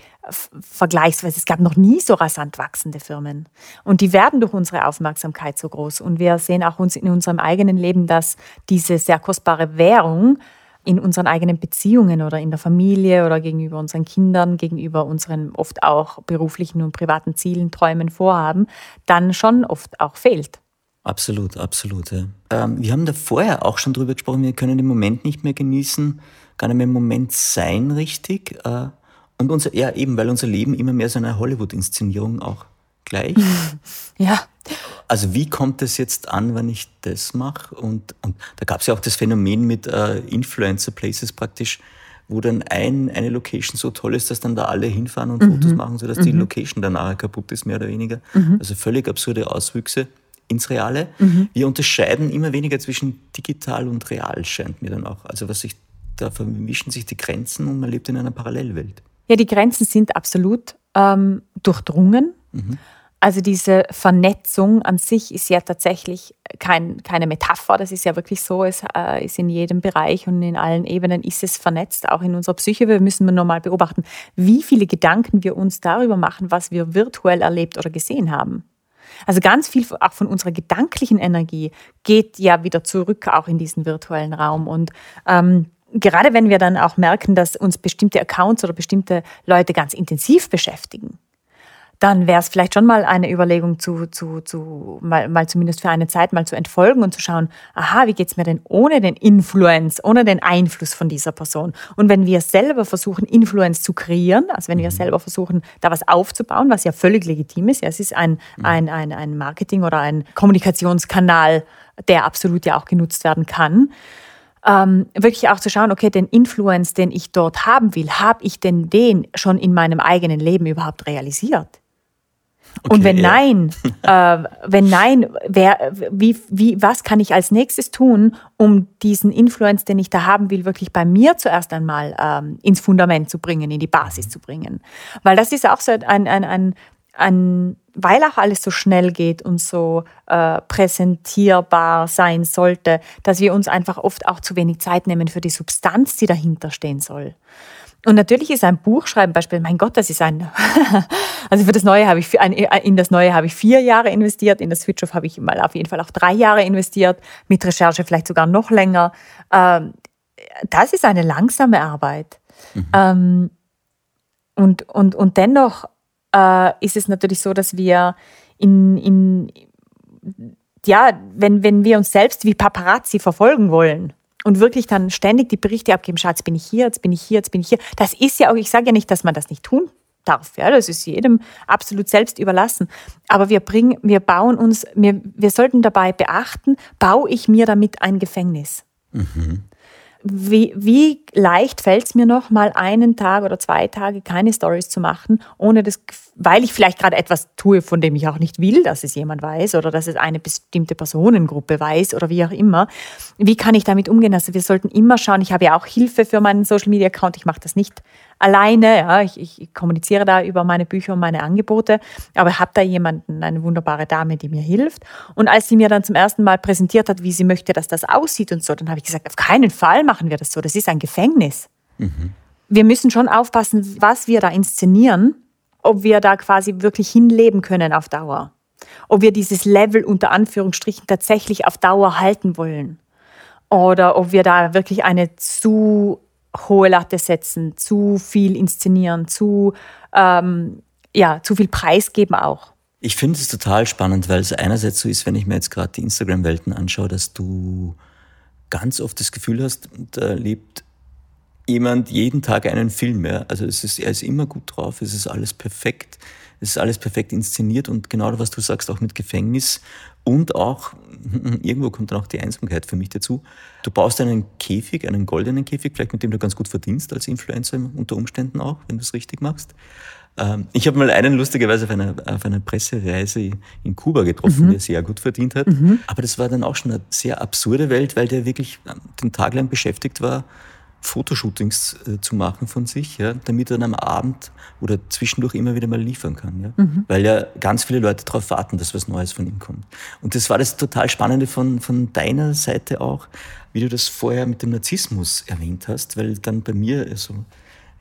vergleichsweise. Es gab noch nie so rasant wachsende Firmen. Und die werden durch unsere Aufmerksamkeit so groß. Und wir sehen auch uns in unserem eigenen Leben, dass diese sehr kostbare Währung in unseren eigenen Beziehungen oder in der Familie oder gegenüber unseren Kindern, gegenüber unseren oft auch beruflichen und privaten Zielen, Träumen, Vorhaben, dann schon oft auch fehlt. Absolut, absolut. Ja. Ähm, wir haben da vorher auch schon drüber gesprochen, wir können den Moment nicht mehr genießen, gar nicht mehr im Moment sein, richtig. Äh, und unser, ja, eben, weil unser Leben immer mehr so eine Hollywood-Inszenierung auch gleich. ja. Also wie kommt es jetzt an, wenn ich das mache? Und, und da gab es ja auch das Phänomen mit äh, Influencer-Places praktisch, wo dann ein, eine Location so toll ist, dass dann da alle hinfahren und mhm. Fotos machen, sodass mhm. die Location danach kaputt ist, mehr oder weniger. Mhm. Also völlig absurde Auswüchse ins Reale. Mhm. Wir unterscheiden immer weniger zwischen digital und real, scheint mir dann auch. Also was sich, da vermischen sich die Grenzen und man lebt in einer Parallelwelt. Ja, die Grenzen sind absolut ähm, durchdrungen. Mhm. Also diese Vernetzung an sich ist ja tatsächlich kein, keine Metapher, das ist ja wirklich so, es äh, ist in jedem Bereich und in allen Ebenen ist es vernetzt, auch in unserer Psyche. Wir müssen nur mal beobachten, wie viele Gedanken wir uns darüber machen, was wir virtuell erlebt oder gesehen haben. Also ganz viel auch von unserer gedanklichen Energie geht ja wieder zurück auch in diesen virtuellen Raum. Und ähm, gerade wenn wir dann auch merken, dass uns bestimmte Accounts oder bestimmte Leute ganz intensiv beschäftigen, dann wäre es vielleicht schon mal eine Überlegung, zu, zu, zu mal, mal zumindest für eine Zeit mal zu entfolgen und zu schauen, aha, wie geht es mir denn ohne den Influence, ohne den Einfluss von dieser Person? Und wenn wir selber versuchen, Influence zu kreieren, also wenn wir mhm. selber versuchen, da was aufzubauen, was ja völlig legitim ist, ja, es ist ein, mhm. ein, ein, ein Marketing oder ein Kommunikationskanal, der absolut ja auch genutzt werden kann, ähm, wirklich auch zu schauen, okay, den Influence, den ich dort haben will, habe ich denn den schon in meinem eigenen Leben überhaupt realisiert? Okay, und wenn ja. nein, äh, wenn nein, wer, wie, wie, was kann ich als nächstes tun, um diesen Influence, den ich da haben will, wirklich bei mir zuerst einmal ähm, ins Fundament zu bringen, in die Basis zu bringen? Weil das ist auch so ein, ein, ein, ein weil auch alles so schnell geht und so äh, präsentierbar sein sollte, dass wir uns einfach oft auch zu wenig Zeit nehmen für die Substanz, die dahinter stehen soll. Und natürlich ist ein Buchschreiben Beispiel, mein Gott, das ist ein, also für das Neue habe ich, in das Neue habe ich vier Jahre investiert, in das Switch-Off habe ich mal auf jeden Fall auch drei Jahre investiert, mit Recherche vielleicht sogar noch länger. Ähm, das ist eine langsame Arbeit. Mhm. Ähm, und, und, und dennoch äh, ist es natürlich so, dass wir in, in ja, wenn, wenn wir uns selbst wie Paparazzi verfolgen wollen, und wirklich dann ständig die Berichte abgeben, Schatz, bin ich hier, jetzt bin ich hier, jetzt bin ich hier. Das ist ja auch, ich sage ja nicht, dass man das nicht tun darf. Ja, das ist jedem absolut selbst überlassen. Aber wir bringen, wir bauen uns, wir, wir sollten dabei beachten, baue ich mir damit ein Gefängnis? Mhm. Wie, wie leicht fällt es mir noch, mal einen Tag oder zwei Tage keine Stories zu machen, ohne das, weil ich vielleicht gerade etwas tue, von dem ich auch nicht will, dass es jemand weiß oder dass es eine bestimmte Personengruppe weiß oder wie auch immer. Wie kann ich damit umgehen? Also wir sollten immer schauen, ich habe ja auch Hilfe für meinen Social Media Account, ich mache das nicht alleine. Ja, ich, ich, kommuniziere da über meine Bücher und meine Angebote, aber habe da jemanden, eine wunderbare Dame, die mir hilft. Und als sie mir dann zum ersten Mal präsentiert hat, wie sie möchte, dass das aussieht und so, dann habe ich gesagt, auf keinen Fall machen wir das so. Das ist ein Gefängnis. Mhm. Wir müssen schon aufpassen, was wir da inszenieren, ob wir da quasi wirklich hinleben können auf Dauer. Ob wir dieses Level unter Anführungsstrichen tatsächlich auf Dauer halten wollen. Oder ob wir da wirklich eine zu hohe Latte setzen, zu viel inszenieren, zu, ähm, ja, zu viel preisgeben auch. Ich finde es total spannend, weil es einerseits so ist, wenn ich mir jetzt gerade die Instagram-Welten anschaue, dass du ganz oft das Gefühl hast, da lebt jemand jeden Tag einen Film. Ja? Also es ist, er ist immer gut drauf, es ist alles perfekt, es ist alles perfekt inszeniert und genau was du sagst, auch mit Gefängnis und auch, irgendwo kommt dann auch die Einsamkeit für mich dazu. Du baust einen Käfig, einen goldenen Käfig, vielleicht mit dem du ganz gut verdienst als Influencer unter Umständen auch, wenn du es richtig machst. Ähm, ich habe mal einen lustigerweise auf einer, auf einer Pressereise in Kuba getroffen, mhm. der sehr gut verdient hat. Mhm. Aber das war dann auch schon eine sehr absurde Welt, weil der wirklich ähm, den Tag lang beschäftigt war, Fotoshootings äh, zu machen von sich, ja, damit er dann am Abend oder zwischendurch immer wieder mal liefern kann. Ja? Mhm. Weil ja ganz viele Leute darauf warten, dass was Neues von ihm kommt. Und das war das total Spannende von, von deiner Seite auch, wie du das vorher mit dem Narzissmus erwähnt hast, weil dann bei mir so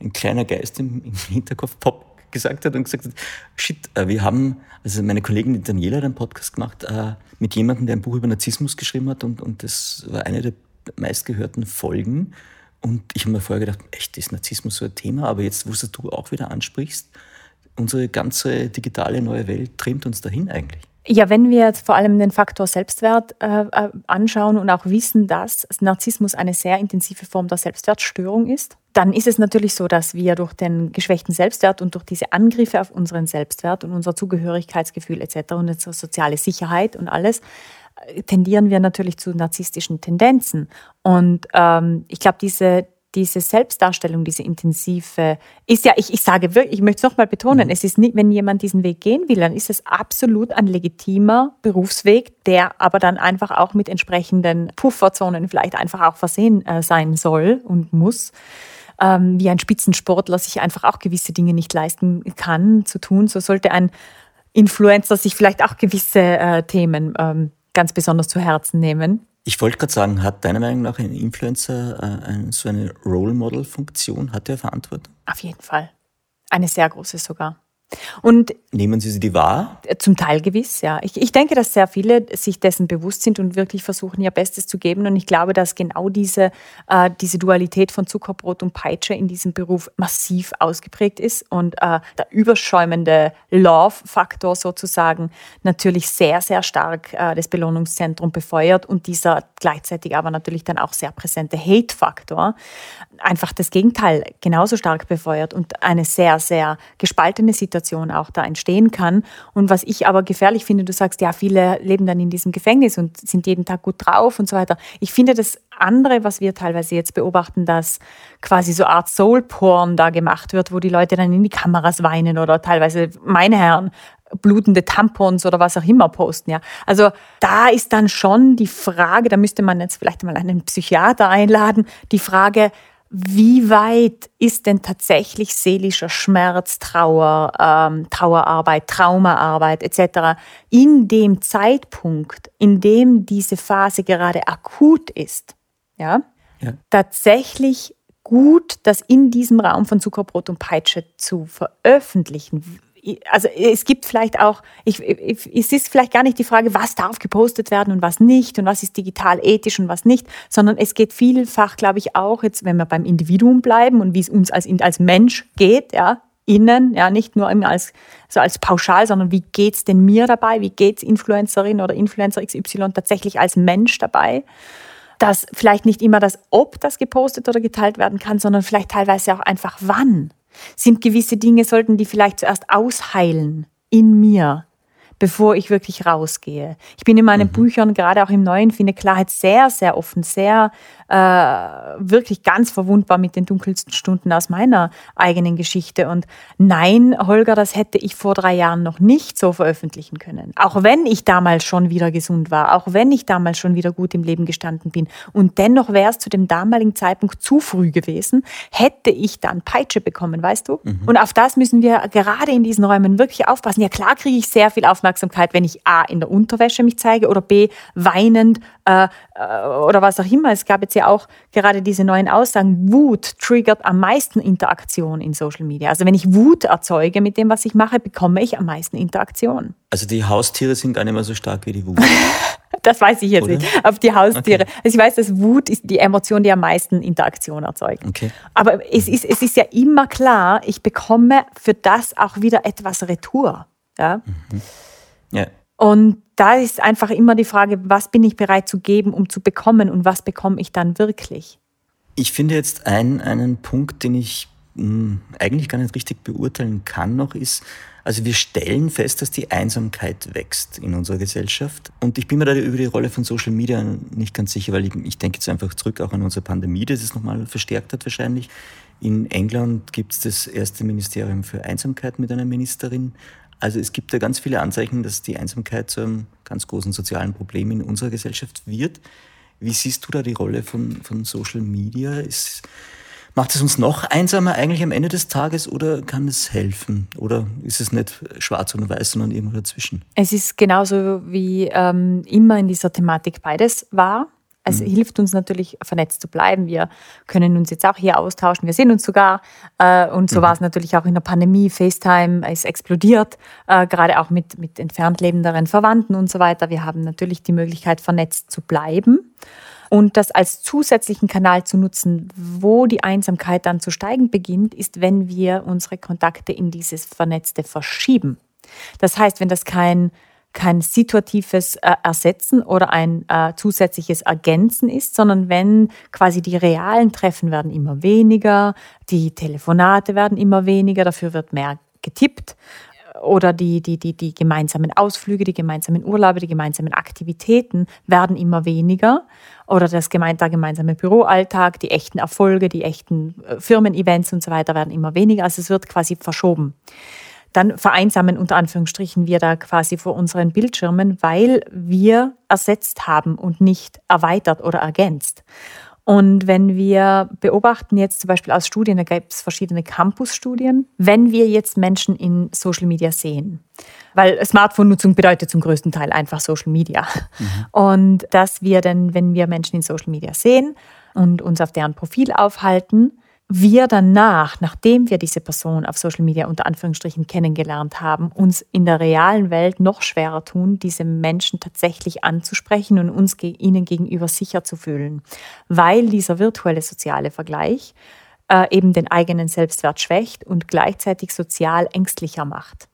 ein kleiner Geist im, im Hinterkopf pop gesagt hat und gesagt hat, shit, äh, wir haben, also meine Kollegin Daniela hat einen Podcast gemacht äh, mit jemandem, der ein Buch über Narzissmus geschrieben hat und, und das war eine der meistgehörten Folgen. Und ich habe mir vorher gedacht, echt, ist Narzissmus so ein Thema? Aber jetzt, wo du auch wieder ansprichst, unsere ganze digitale neue Welt trimmt uns dahin eigentlich. Ja, wenn wir jetzt vor allem den Faktor Selbstwert äh, äh, anschauen und auch wissen, dass Narzissmus eine sehr intensive Form der Selbstwertstörung ist, dann ist es natürlich so, dass wir durch den geschwächten Selbstwert und durch diese Angriffe auf unseren Selbstwert und unser Zugehörigkeitsgefühl etc. und unsere soziale Sicherheit und alles tendieren wir natürlich zu narzisstischen Tendenzen. Und ähm, ich glaube, diese, diese Selbstdarstellung, diese intensive, ist ja, ich, ich sage wirklich, ich möchte es nochmal betonen, mhm. es ist nicht, wenn jemand diesen Weg gehen will, dann ist es absolut ein legitimer Berufsweg, der aber dann einfach auch mit entsprechenden Pufferzonen vielleicht einfach auch versehen äh, sein soll und muss. Ähm, wie ein Spitzensportler sich einfach auch gewisse Dinge nicht leisten kann zu tun, so sollte ein Influencer sich vielleicht auch gewisse äh, Themen ähm, ganz besonders zu Herzen nehmen. Ich wollte gerade sagen, hat deiner Meinung nach ein Influencer äh, so eine Role Model Funktion? Hat er Verantwortung? Auf jeden Fall. Eine sehr große sogar. Und Nehmen Sie sie wahr? Zum Teil gewiss, ja. Ich, ich denke, dass sehr viele sich dessen bewusst sind und wirklich versuchen, ihr Bestes zu geben. Und ich glaube, dass genau diese, äh, diese Dualität von Zuckerbrot und Peitsche in diesem Beruf massiv ausgeprägt ist und äh, der überschäumende Love-Faktor sozusagen natürlich sehr, sehr stark äh, das Belohnungszentrum befeuert und dieser gleichzeitig aber natürlich dann auch sehr präsente Hate-Faktor einfach das Gegenteil genauso stark befeuert und eine sehr, sehr gespaltene Situation auch da entstehen kann. Und was ich aber gefährlich finde, du sagst, ja, viele leben dann in diesem Gefängnis und sind jeden Tag gut drauf und so weiter. Ich finde das andere, was wir teilweise jetzt beobachten, dass quasi so Art Soul-Porn da gemacht wird, wo die Leute dann in die Kameras weinen oder teilweise, meine Herren, blutende Tampons oder was auch immer posten, ja. Also da ist dann schon die Frage, da müsste man jetzt vielleicht mal einen Psychiater einladen, die Frage, wie weit ist denn tatsächlich seelischer Schmerz, Trauer, ähm, Trauerarbeit, Traumaarbeit etc. in dem Zeitpunkt, in dem diese Phase gerade akut ist, ja, ja. tatsächlich gut, das in diesem Raum von Zuckerbrot und Peitsche zu veröffentlichen? Also es gibt vielleicht auch, ich, es ist vielleicht gar nicht die Frage, was darf gepostet werden und was nicht und was ist digital ethisch und was nicht, sondern es geht vielfach, glaube ich, auch jetzt, wenn wir beim Individuum bleiben und wie es uns als, als Mensch geht, ja, innen, ja, nicht nur immer als, so als pauschal, sondern wie geht's denn mir dabei, wie geht's Influencerin oder Influencer XY tatsächlich als Mensch dabei? Dass vielleicht nicht immer das Ob das gepostet oder geteilt werden kann, sondern vielleicht teilweise auch einfach wann. Sind gewisse Dinge, sollten die vielleicht zuerst ausheilen in mir, bevor ich wirklich rausgehe. Ich bin in meinen mhm. Büchern, gerade auch im Neuen, finde Klarheit sehr, sehr offen, sehr äh, wirklich ganz verwundbar mit den dunkelsten Stunden aus meiner eigenen Geschichte. Und nein, Holger, das hätte ich vor drei Jahren noch nicht so veröffentlichen können. Auch wenn ich damals schon wieder gesund war, auch wenn ich damals schon wieder gut im Leben gestanden bin. Und dennoch wäre es zu dem damaligen Zeitpunkt zu früh gewesen, hätte ich dann Peitsche bekommen, weißt du? Mhm. Und auf das müssen wir gerade in diesen Räumen wirklich aufpassen. Ja, klar kriege ich sehr viel Aufmerksamkeit, wenn ich A in der Unterwäsche mich zeige oder B weinend äh, äh, oder was auch immer. Es gab jetzt ja auch gerade diese neuen Aussagen, Wut triggert am meisten Interaktion in Social Media. Also wenn ich Wut erzeuge mit dem, was ich mache, bekomme ich am meisten Interaktion. Also die Haustiere sind gar nicht mehr so stark wie die Wut. das weiß ich jetzt Oder? nicht. Auf die Haustiere. Okay. Also ich weiß, dass Wut ist die Emotion, die am meisten Interaktion erzeugt. Okay. Aber es ist, es ist ja immer klar, ich bekomme für das auch wieder etwas Retour. Ja. Mhm. ja. Und da ist einfach immer die Frage, was bin ich bereit zu geben, um zu bekommen und was bekomme ich dann wirklich? Ich finde jetzt ein, einen Punkt, den ich hm, eigentlich gar nicht richtig beurteilen kann noch, ist, also wir stellen fest, dass die Einsamkeit wächst in unserer Gesellschaft. Und ich bin mir da über die Rolle von Social Media nicht ganz sicher, weil ich, ich denke jetzt einfach zurück auch an unsere Pandemie, das es nochmal verstärkt hat wahrscheinlich. In England gibt es das erste Ministerium für Einsamkeit mit einer Ministerin. Also es gibt da ganz viele Anzeichen, dass die Einsamkeit zu einem ganz großen sozialen Problem in unserer Gesellschaft wird. Wie siehst du da die Rolle von, von Social Media? Ist, macht es uns noch einsamer eigentlich am Ende des Tages oder kann es helfen? Oder ist es nicht schwarz und weiß, sondern irgendwo dazwischen? Es ist genauso wie ähm, immer in dieser Thematik beides war. Es mhm. hilft uns natürlich, vernetzt zu bleiben. Wir können uns jetzt auch hier austauschen. Wir sehen uns sogar. Äh, und so mhm. war es natürlich auch in der Pandemie. FaceTime ist explodiert, äh, gerade auch mit, mit entfernt lebenderen Verwandten und so weiter. Wir haben natürlich die Möglichkeit, vernetzt zu bleiben. Und das als zusätzlichen Kanal zu nutzen, wo die Einsamkeit dann zu steigen beginnt, ist, wenn wir unsere Kontakte in dieses Vernetzte verschieben. Das heißt, wenn das kein kein situatives äh, Ersetzen oder ein äh, zusätzliches Ergänzen ist, sondern wenn quasi die realen Treffen werden immer weniger, die Telefonate werden immer weniger, dafür wird mehr getippt oder die, die, die, die gemeinsamen Ausflüge, die gemeinsamen Urlaube, die gemeinsamen Aktivitäten werden immer weniger oder das gemeint, der gemeinsame Büroalltag, die echten Erfolge, die echten äh, Firmen-Events und so weiter werden immer weniger. Also es wird quasi verschoben dann vereinsamen unter Anführungsstrichen wir da quasi vor unseren Bildschirmen, weil wir ersetzt haben und nicht erweitert oder ergänzt. Und wenn wir beobachten jetzt zum Beispiel aus Studien, da gibt es verschiedene Campus-Studien, wenn wir jetzt Menschen in Social Media sehen, weil Smartphone-Nutzung bedeutet zum größten Teil einfach Social Media. Mhm. Und dass wir dann, wenn wir Menschen in Social Media sehen und uns auf deren Profil aufhalten, wir danach, nachdem wir diese Person auf Social Media unter Anführungsstrichen kennengelernt haben, uns in der realen Welt noch schwerer tun, diese Menschen tatsächlich anzusprechen und uns ihnen gegenüber sicher zu fühlen, weil dieser virtuelle soziale Vergleich äh, eben den eigenen Selbstwert schwächt und gleichzeitig sozial ängstlicher macht.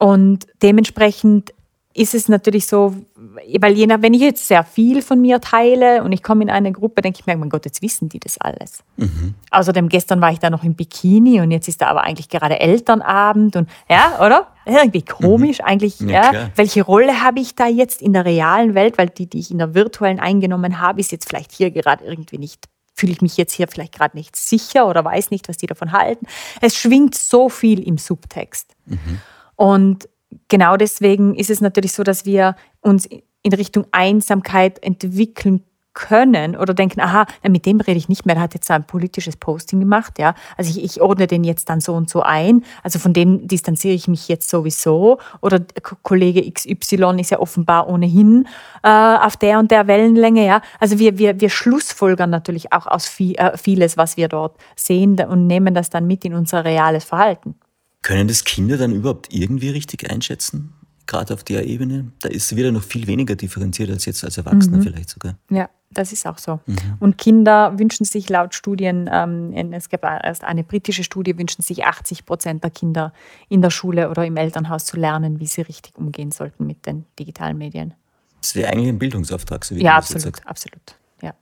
Und dementsprechend ist es natürlich so, weil je nach, wenn ich jetzt sehr viel von mir teile und ich komme in eine Gruppe, denke ich mir, mein Gott, jetzt wissen die das alles. Mhm. Außerdem gestern war ich da noch im Bikini und jetzt ist da aber eigentlich gerade Elternabend und ja, oder? Irgendwie komisch mhm. eigentlich. Ja, ja. Welche Rolle habe ich da jetzt in der realen Welt? Weil die, die ich in der virtuellen eingenommen habe, ist jetzt vielleicht hier gerade irgendwie nicht fühle ich mich jetzt hier vielleicht gerade nicht sicher oder weiß nicht, was die davon halten. Es schwingt so viel im Subtext. Mhm. Und genau deswegen ist es natürlich so, dass wir uns in Richtung Einsamkeit entwickeln können oder denken, aha, mit dem rede ich nicht mehr, der hat jetzt ein politisches Posting gemacht, ja. Also ich, ich, ordne den jetzt dann so und so ein. Also von dem distanziere ich mich jetzt sowieso. Oder Kollege XY ist ja offenbar ohnehin äh, auf der und der Wellenlänge, ja. Also wir, wir, wir schlussfolgern natürlich auch aus viel, äh, vieles, was wir dort sehen und nehmen das dann mit in unser reales Verhalten. Können das Kinder dann überhaupt irgendwie richtig einschätzen? Gerade auf der Ebene? Da ist wieder noch viel weniger differenziert als jetzt als Erwachsene mhm. vielleicht sogar. Ja, das ist auch so. Mhm. Und Kinder wünschen sich laut Studien, ähm, es gab erst eine britische Studie, wünschen sich 80 Prozent der Kinder in der Schule oder im Elternhaus zu lernen, wie sie richtig umgehen sollten mit den digitalen Medien. Das wäre eigentlich ein Bildungsauftrag, so wie ja, du absolut, das sagst. absolut. Ja.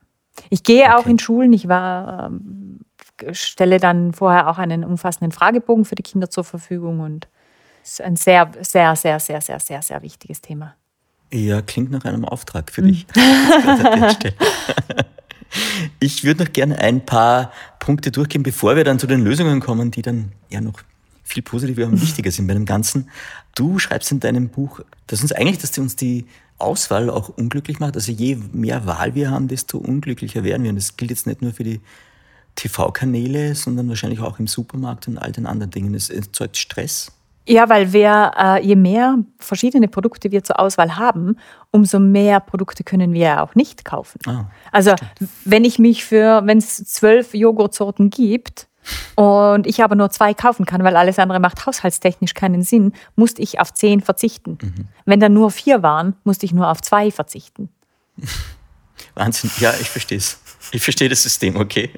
Ich gehe okay. auch in Schulen. Ich war ähm, stelle dann vorher auch einen umfassenden Fragebogen für die Kinder zur Verfügung und es ist ein sehr, sehr, sehr, sehr, sehr, sehr, sehr wichtiges Thema. Ja, klingt nach einem Auftrag für dich. Ich würde noch gerne ein paar Punkte durchgehen, bevor wir dann zu den Lösungen kommen, die dann ja noch viel positiver und wichtiger sind bei dem Ganzen. Du schreibst in deinem Buch, dass uns eigentlich, dass uns die Auswahl auch unglücklich macht. Also je mehr Wahl wir haben, desto unglücklicher werden wir. Und das gilt jetzt nicht nur für die TV-Kanäle, sondern wahrscheinlich auch im Supermarkt und all den anderen Dingen. Es erzeugt Stress. Ja, weil wir, äh, je mehr verschiedene Produkte wir zur Auswahl haben, umso mehr Produkte können wir auch nicht kaufen. Ah, also stimmt. wenn ich mich für, wenn es zwölf Joghurtsorten gibt und ich aber nur zwei kaufen kann, weil alles andere macht haushaltstechnisch keinen Sinn, musste ich auf zehn verzichten. Mhm. Wenn dann nur vier waren, musste ich nur auf zwei verzichten. Wahnsinn, ja, ich verstehe es. Ich verstehe das System, okay.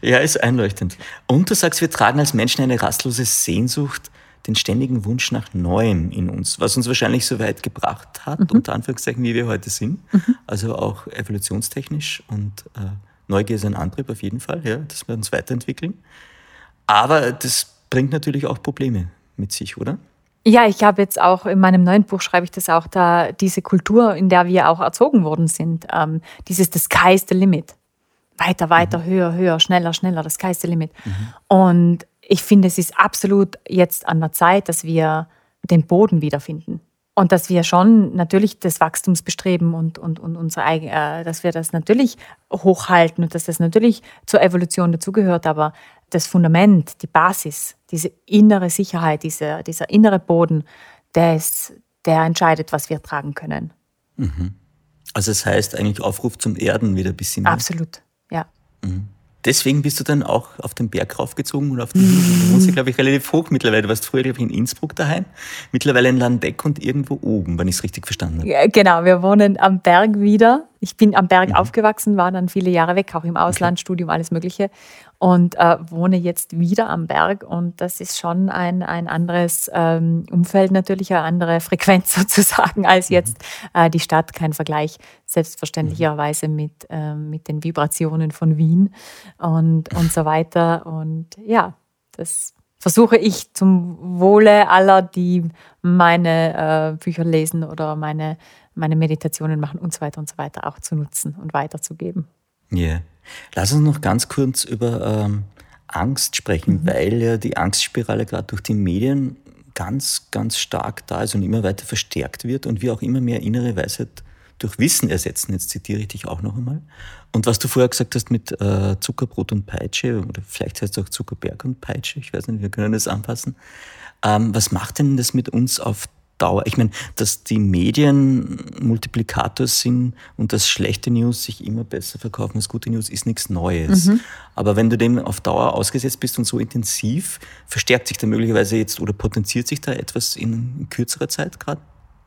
Ja, ist einleuchtend. Und du sagst, wir tragen als Menschen eine rastlose Sehnsucht den ständigen Wunsch nach Neuem in uns, was uns wahrscheinlich so weit gebracht hat, mhm. unter Anführungszeichen, wie wir heute sind. Mhm. Also auch evolutionstechnisch und äh, Neugier ist ein Antrieb auf jeden Fall, ja, dass wir uns weiterentwickeln. Aber das bringt natürlich auch Probleme mit sich, oder? Ja, ich habe jetzt auch in meinem neuen Buch schreibe ich das auch, da diese Kultur, in der wir auch erzogen worden sind, ähm, dieses The Sky is the Limit. Weiter, weiter, mhm. höher, höher, schneller, schneller, das Sky is the Limit. Mhm. Und ich finde, es ist absolut jetzt an der Zeit, dass wir den Boden wiederfinden. Und dass wir schon natürlich das Wachstumsbestreben und, und, und unsere äh, dass wir das natürlich hochhalten und dass das natürlich zur Evolution dazugehört, aber das Fundament, die Basis, diese innere Sicherheit, dieser, dieser innere Boden, der, ist, der entscheidet, was wir tragen können. Mhm. Also es das heißt eigentlich Aufruf zum Erden wieder ein bisschen. Mehr. Absolut, ja. Mhm. Deswegen bist du dann auch auf den Berg raufgezogen und auf den Du wohnst ja, glaube ich, relativ hoch mittlerweile. Du warst früher, glaube ich, in Innsbruck daheim, mittlerweile in Landeck und irgendwo oben, wenn ich es richtig verstanden habe. Ja, genau, wir wohnen am Berg wieder. Ich bin am Berg mhm. aufgewachsen, war dann viele Jahre weg, auch im Ausland, okay. Studium, alles Mögliche. Und äh, wohne jetzt wieder am Berg. Und das ist schon ein, ein anderes ähm, Umfeld, natürlich eine andere Frequenz sozusagen als mhm. jetzt äh, die Stadt. Kein Vergleich, selbstverständlicherweise mhm. mit, äh, mit den Vibrationen von Wien und, und so weiter. Und ja, das versuche ich zum Wohle aller, die meine äh, Bücher lesen oder meine, meine Meditationen machen und so weiter und so weiter auch zu nutzen und weiterzugeben. Ja. Yeah. Lass uns noch ganz kurz über ähm, Angst sprechen, mhm. weil ja die Angstspirale gerade durch die Medien ganz, ganz stark da ist und immer weiter verstärkt wird und wir auch immer mehr innere Weisheit durch Wissen ersetzen. Jetzt zitiere ich dich auch noch einmal. Und was du vorher gesagt hast mit äh, Zuckerbrot und Peitsche, oder vielleicht heißt es auch Zuckerberg und Peitsche, ich weiß nicht, wir können das anpassen. Ähm, was macht denn das mit uns auf Dauer? Ich meine, dass die Medien Multiplikator sind und dass schlechte News sich immer besser verkaufen als gute News, ist nichts Neues. Mhm. Aber wenn du dem auf Dauer ausgesetzt bist und so intensiv, verstärkt sich da möglicherweise jetzt oder potenziert sich da etwas in kürzerer Zeit gerade?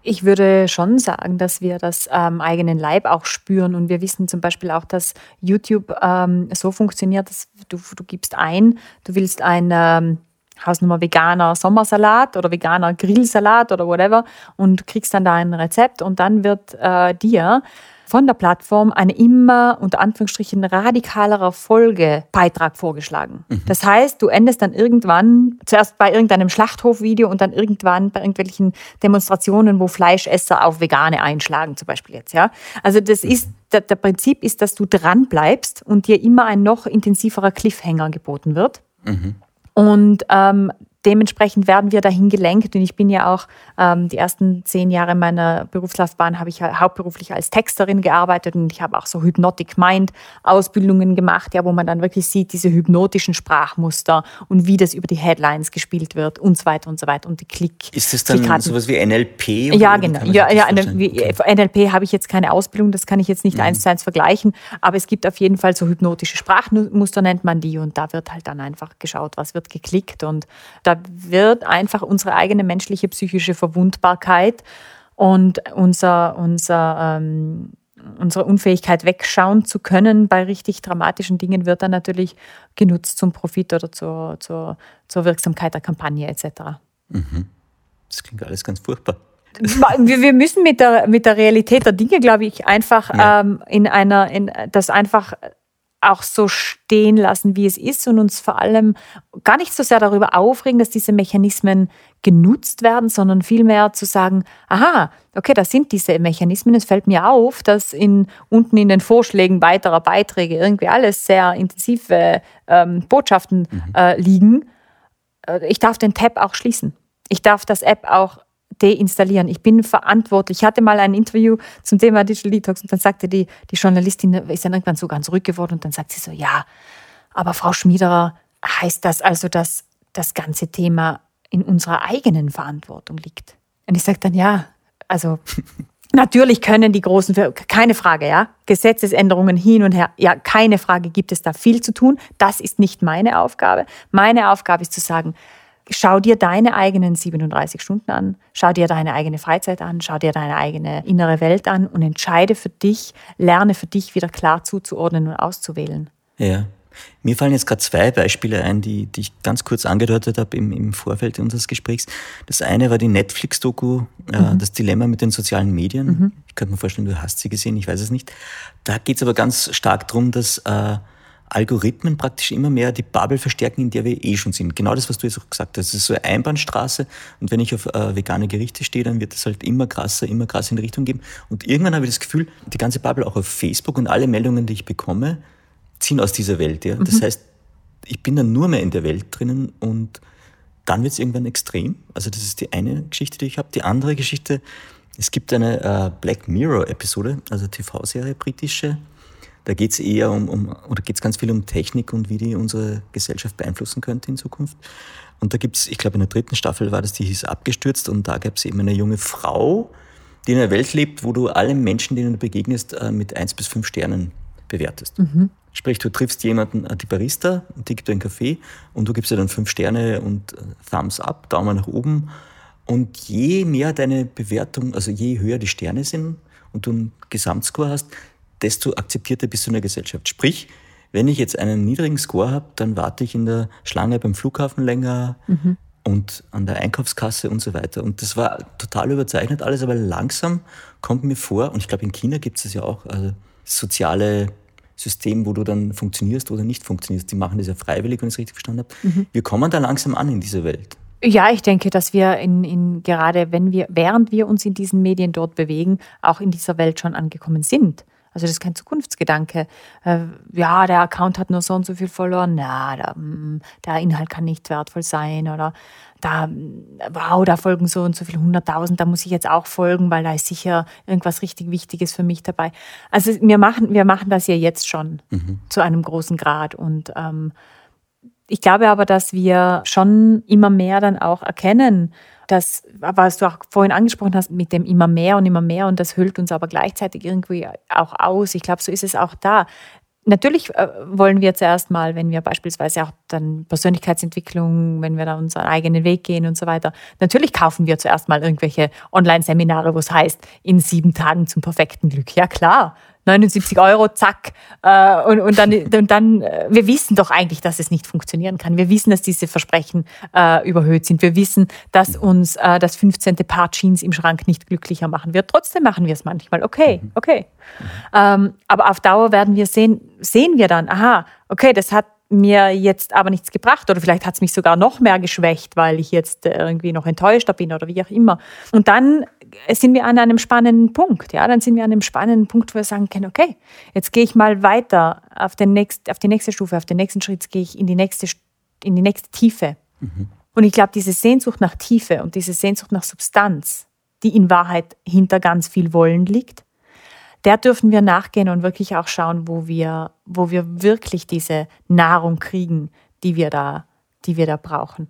Ich würde schon sagen, dass wir das am ähm, eigenen Leib auch spüren und wir wissen zum Beispiel auch, dass YouTube ähm, so funktioniert, dass du, du gibst ein, du willst ein ähm, Hausnummer veganer Sommersalat oder veganer Grillsalat oder whatever und kriegst dann da ein Rezept und dann wird äh, dir von der Plattform ein immer unter Anführungsstrichen radikalerer Folgebeitrag vorgeschlagen. Mhm. Das heißt, du endest dann irgendwann zuerst bei irgendeinem Schlachthofvideo und dann irgendwann bei irgendwelchen Demonstrationen, wo Fleischesser auf Vegane einschlagen, zum Beispiel jetzt. Ja? Also das mhm. ist der, der Prinzip ist, dass du dran bleibst und dir immer ein noch intensiverer Cliffhanger geboten wird. Mhm. Und ähm, dementsprechend werden wir dahin gelenkt. Und ich bin ja auch ähm, die ersten zehn Jahre meiner Berufslaufbahn habe ich hauptberuflich als Texterin gearbeitet und ich habe auch so Hypnotic Mind Ausbildungen gemacht, ja, wo man dann wirklich sieht diese hypnotischen Sprachmuster und wie das über die Headlines gespielt wird und so weiter und so weiter und die Klick. Ist das dann Klickraten. sowas wie NLP? Ja, genau. Ja, ja, okay. NLP habe ich jetzt keine Ausbildung, das kann ich jetzt nicht mhm. eins zu eins vergleichen, aber es gibt auf jeden Fall so hypnotische Sprachmuster nennt man die und da wird halt dann einfach geschaut, was wird geklickt und da wird einfach unsere eigene menschliche psychische Verwundbarkeit und unser, unser, ähm, unsere Unfähigkeit wegschauen zu können bei richtig dramatischen Dingen wird dann natürlich genutzt zum Profit oder zur, zur, zur Wirksamkeit der Kampagne etc. Mhm. Das klingt alles ganz furchtbar. Wir, wir müssen mit der, mit der Realität der Dinge, glaube ich, einfach ja. ähm, in einer, in, das einfach auch so stehen lassen, wie es ist und uns vor allem gar nicht so sehr darüber aufregen, dass diese Mechanismen genutzt werden, sondern vielmehr zu sagen, aha, okay, das sind diese Mechanismen. Es fällt mir auf, dass in, unten in den Vorschlägen weiterer Beiträge irgendwie alles sehr intensive ähm, Botschaften mhm. äh, liegen. Äh, ich darf den Tab auch schließen. Ich darf das App auch deinstallieren. Ich bin verantwortlich. Ich hatte mal ein Interview zum Thema Digital Detox und dann sagte die, die Journalistin, ist dann irgendwann so ganz ruhig geworden und dann sagt sie so, ja, aber Frau Schmiederer, heißt das also, dass das ganze Thema in unserer eigenen Verantwortung liegt? Und ich sage dann, ja, also natürlich können die großen, keine Frage, ja, Gesetzesänderungen hin und her, ja, keine Frage, gibt es da viel zu tun. Das ist nicht meine Aufgabe. Meine Aufgabe ist zu sagen, Schau dir deine eigenen 37 Stunden an, schau dir deine eigene Freizeit an, schau dir deine eigene innere Welt an und entscheide für dich, lerne für dich wieder klar zuzuordnen und auszuwählen. Ja. Mir fallen jetzt gerade zwei Beispiele ein, die, die ich ganz kurz angedeutet habe im, im Vorfeld unseres Gesprächs. Das eine war die Netflix-Doku, äh, mhm. das Dilemma mit den sozialen Medien. Mhm. Ich könnte mir vorstellen, du hast sie gesehen, ich weiß es nicht. Da geht es aber ganz stark darum, dass äh, Algorithmen praktisch immer mehr die Bubble verstärken, in der wir eh schon sind. Genau das, was du jetzt auch gesagt hast. Es ist so eine Einbahnstraße und wenn ich auf äh, vegane Gerichte stehe, dann wird es halt immer krasser, immer krasser in die Richtung gehen. Und irgendwann habe ich das Gefühl, die ganze Bubble auch auf Facebook und alle Meldungen, die ich bekomme, ziehen aus dieser Welt. Ja? Das mhm. heißt, ich bin dann nur mehr in der Welt drinnen und dann wird es irgendwann extrem. Also das ist die eine Geschichte, die ich habe. Die andere Geschichte, es gibt eine äh, Black Mirror-Episode, also TV-Serie, britische, da geht es eher um, um oder geht es ganz viel um Technik und wie die unsere Gesellschaft beeinflussen könnte in Zukunft. Und da gibt es, ich glaube in der dritten Staffel war das, die hieß Abgestürzt und da gab es eben eine junge Frau, die in einer Welt lebt, wo du alle Menschen, denen du begegnest, äh, mit eins bis fünf Sternen bewertest. Mhm. Sprich, du triffst jemanden, äh, die Barista, und die gibt dir einen Kaffee und du gibst ihr dann fünf Sterne und äh, Thumbs up, Daumen nach oben. Und je mehr deine Bewertung, also je höher die Sterne sind und du einen Gesamtscore hast, desto akzeptierter bist du in der Gesellschaft. Sprich, wenn ich jetzt einen niedrigen Score habe, dann warte ich in der Schlange beim Flughafen länger mhm. und an der Einkaufskasse und so weiter. Und das war total überzeichnet alles, aber langsam kommt mir vor, und ich glaube, in China gibt es das ja auch, also soziale System, wo du dann funktionierst oder nicht funktionierst. Die machen das ja freiwillig, wenn ich es richtig verstanden habe. Mhm. Wir kommen da langsam an in dieser Welt. Ja, ich denke, dass wir in, in, gerade wenn wir, während wir uns in diesen Medien dort bewegen, auch in dieser Welt schon angekommen sind. Also das ist kein Zukunftsgedanke. Äh, ja, der Account hat nur so und so viel verloren. Na, der, mm, der Inhalt kann nicht wertvoll sein. Oder da, wow, da folgen so und so viele hunderttausend, da muss ich jetzt auch folgen, weil da ist sicher irgendwas richtig Wichtiges für mich dabei. Also wir machen, wir machen das ja jetzt schon mhm. zu einem großen Grad. Und ähm, ich glaube aber, dass wir schon immer mehr dann auch erkennen, das, was du auch vorhin angesprochen hast, mit dem immer mehr und immer mehr und das hüllt uns aber gleichzeitig irgendwie auch aus. Ich glaube, so ist es auch da. Natürlich äh, wollen wir zuerst mal, wenn wir beispielsweise auch dann Persönlichkeitsentwicklung, wenn wir da unseren eigenen Weg gehen und so weiter, natürlich kaufen wir zuerst mal irgendwelche Online-Seminare, wo es heißt, in sieben Tagen zum perfekten Glück. Ja klar, 79 Euro, zack. Äh, und, und dann, und dann, äh, wir wissen doch eigentlich, dass es nicht funktionieren kann. Wir wissen, dass diese Versprechen äh, überhöht sind. Wir wissen, dass uns äh, das 15. Paar Jeans im Schrank nicht glücklicher machen wird. Trotzdem machen wir es manchmal. Okay, mhm. okay. Ähm, aber auf Dauer werden wir sehen, sehen wir dann, aha, okay, das hat mir jetzt aber nichts gebracht oder vielleicht hat es mich sogar noch mehr geschwächt, weil ich jetzt äh, irgendwie noch enttäuschter bin oder wie auch immer. Und dann sind wir an einem spannenden Punkt. Ja, dann sind wir an einem spannenden Punkt, wo wir sagen können, okay, jetzt gehe ich mal weiter auf, den nächst, auf die nächste Stufe, auf den nächsten Schritt gehe ich in die nächste, in die nächste Tiefe. Mhm. Und ich glaube, diese Sehnsucht nach Tiefe und diese Sehnsucht nach Substanz, die in Wahrheit hinter ganz viel Wollen liegt, der dürfen wir nachgehen und wirklich auch schauen, wo wir, wo wir wirklich diese Nahrung kriegen, die wir da, die wir da brauchen.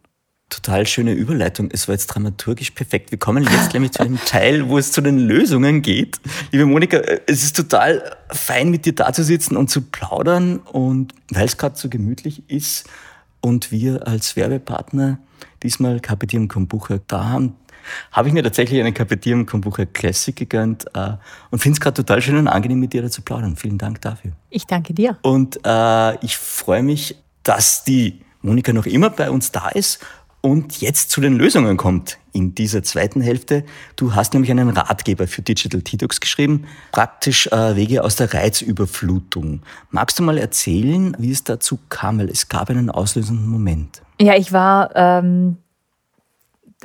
Total schöne Überleitung. Es war jetzt dramaturgisch perfekt. Wir kommen jetzt nämlich zu dem Teil, wo es zu den Lösungen geht. Liebe Monika, äh, es ist total fein, mit dir da zu sitzen und zu plaudern. Und weil es gerade so gemütlich ist und wir als Werbepartner diesmal Kapitium Kombucha da haben, habe ich mir tatsächlich einen Kapitium Kombucha Classic gegönnt äh, und finde es gerade total schön und angenehm, mit dir da zu plaudern. Vielen Dank dafür. Ich danke dir. Und äh, ich freue mich, dass die Monika noch immer bei uns da ist und jetzt zu den Lösungen kommt in dieser zweiten Hälfte. Du hast nämlich einen Ratgeber für Digital Detox geschrieben, praktisch äh, Wege aus der Reizüberflutung. Magst du mal erzählen, wie es dazu kam? Weil es gab einen auslösenden Moment. Ja, ich war ähm,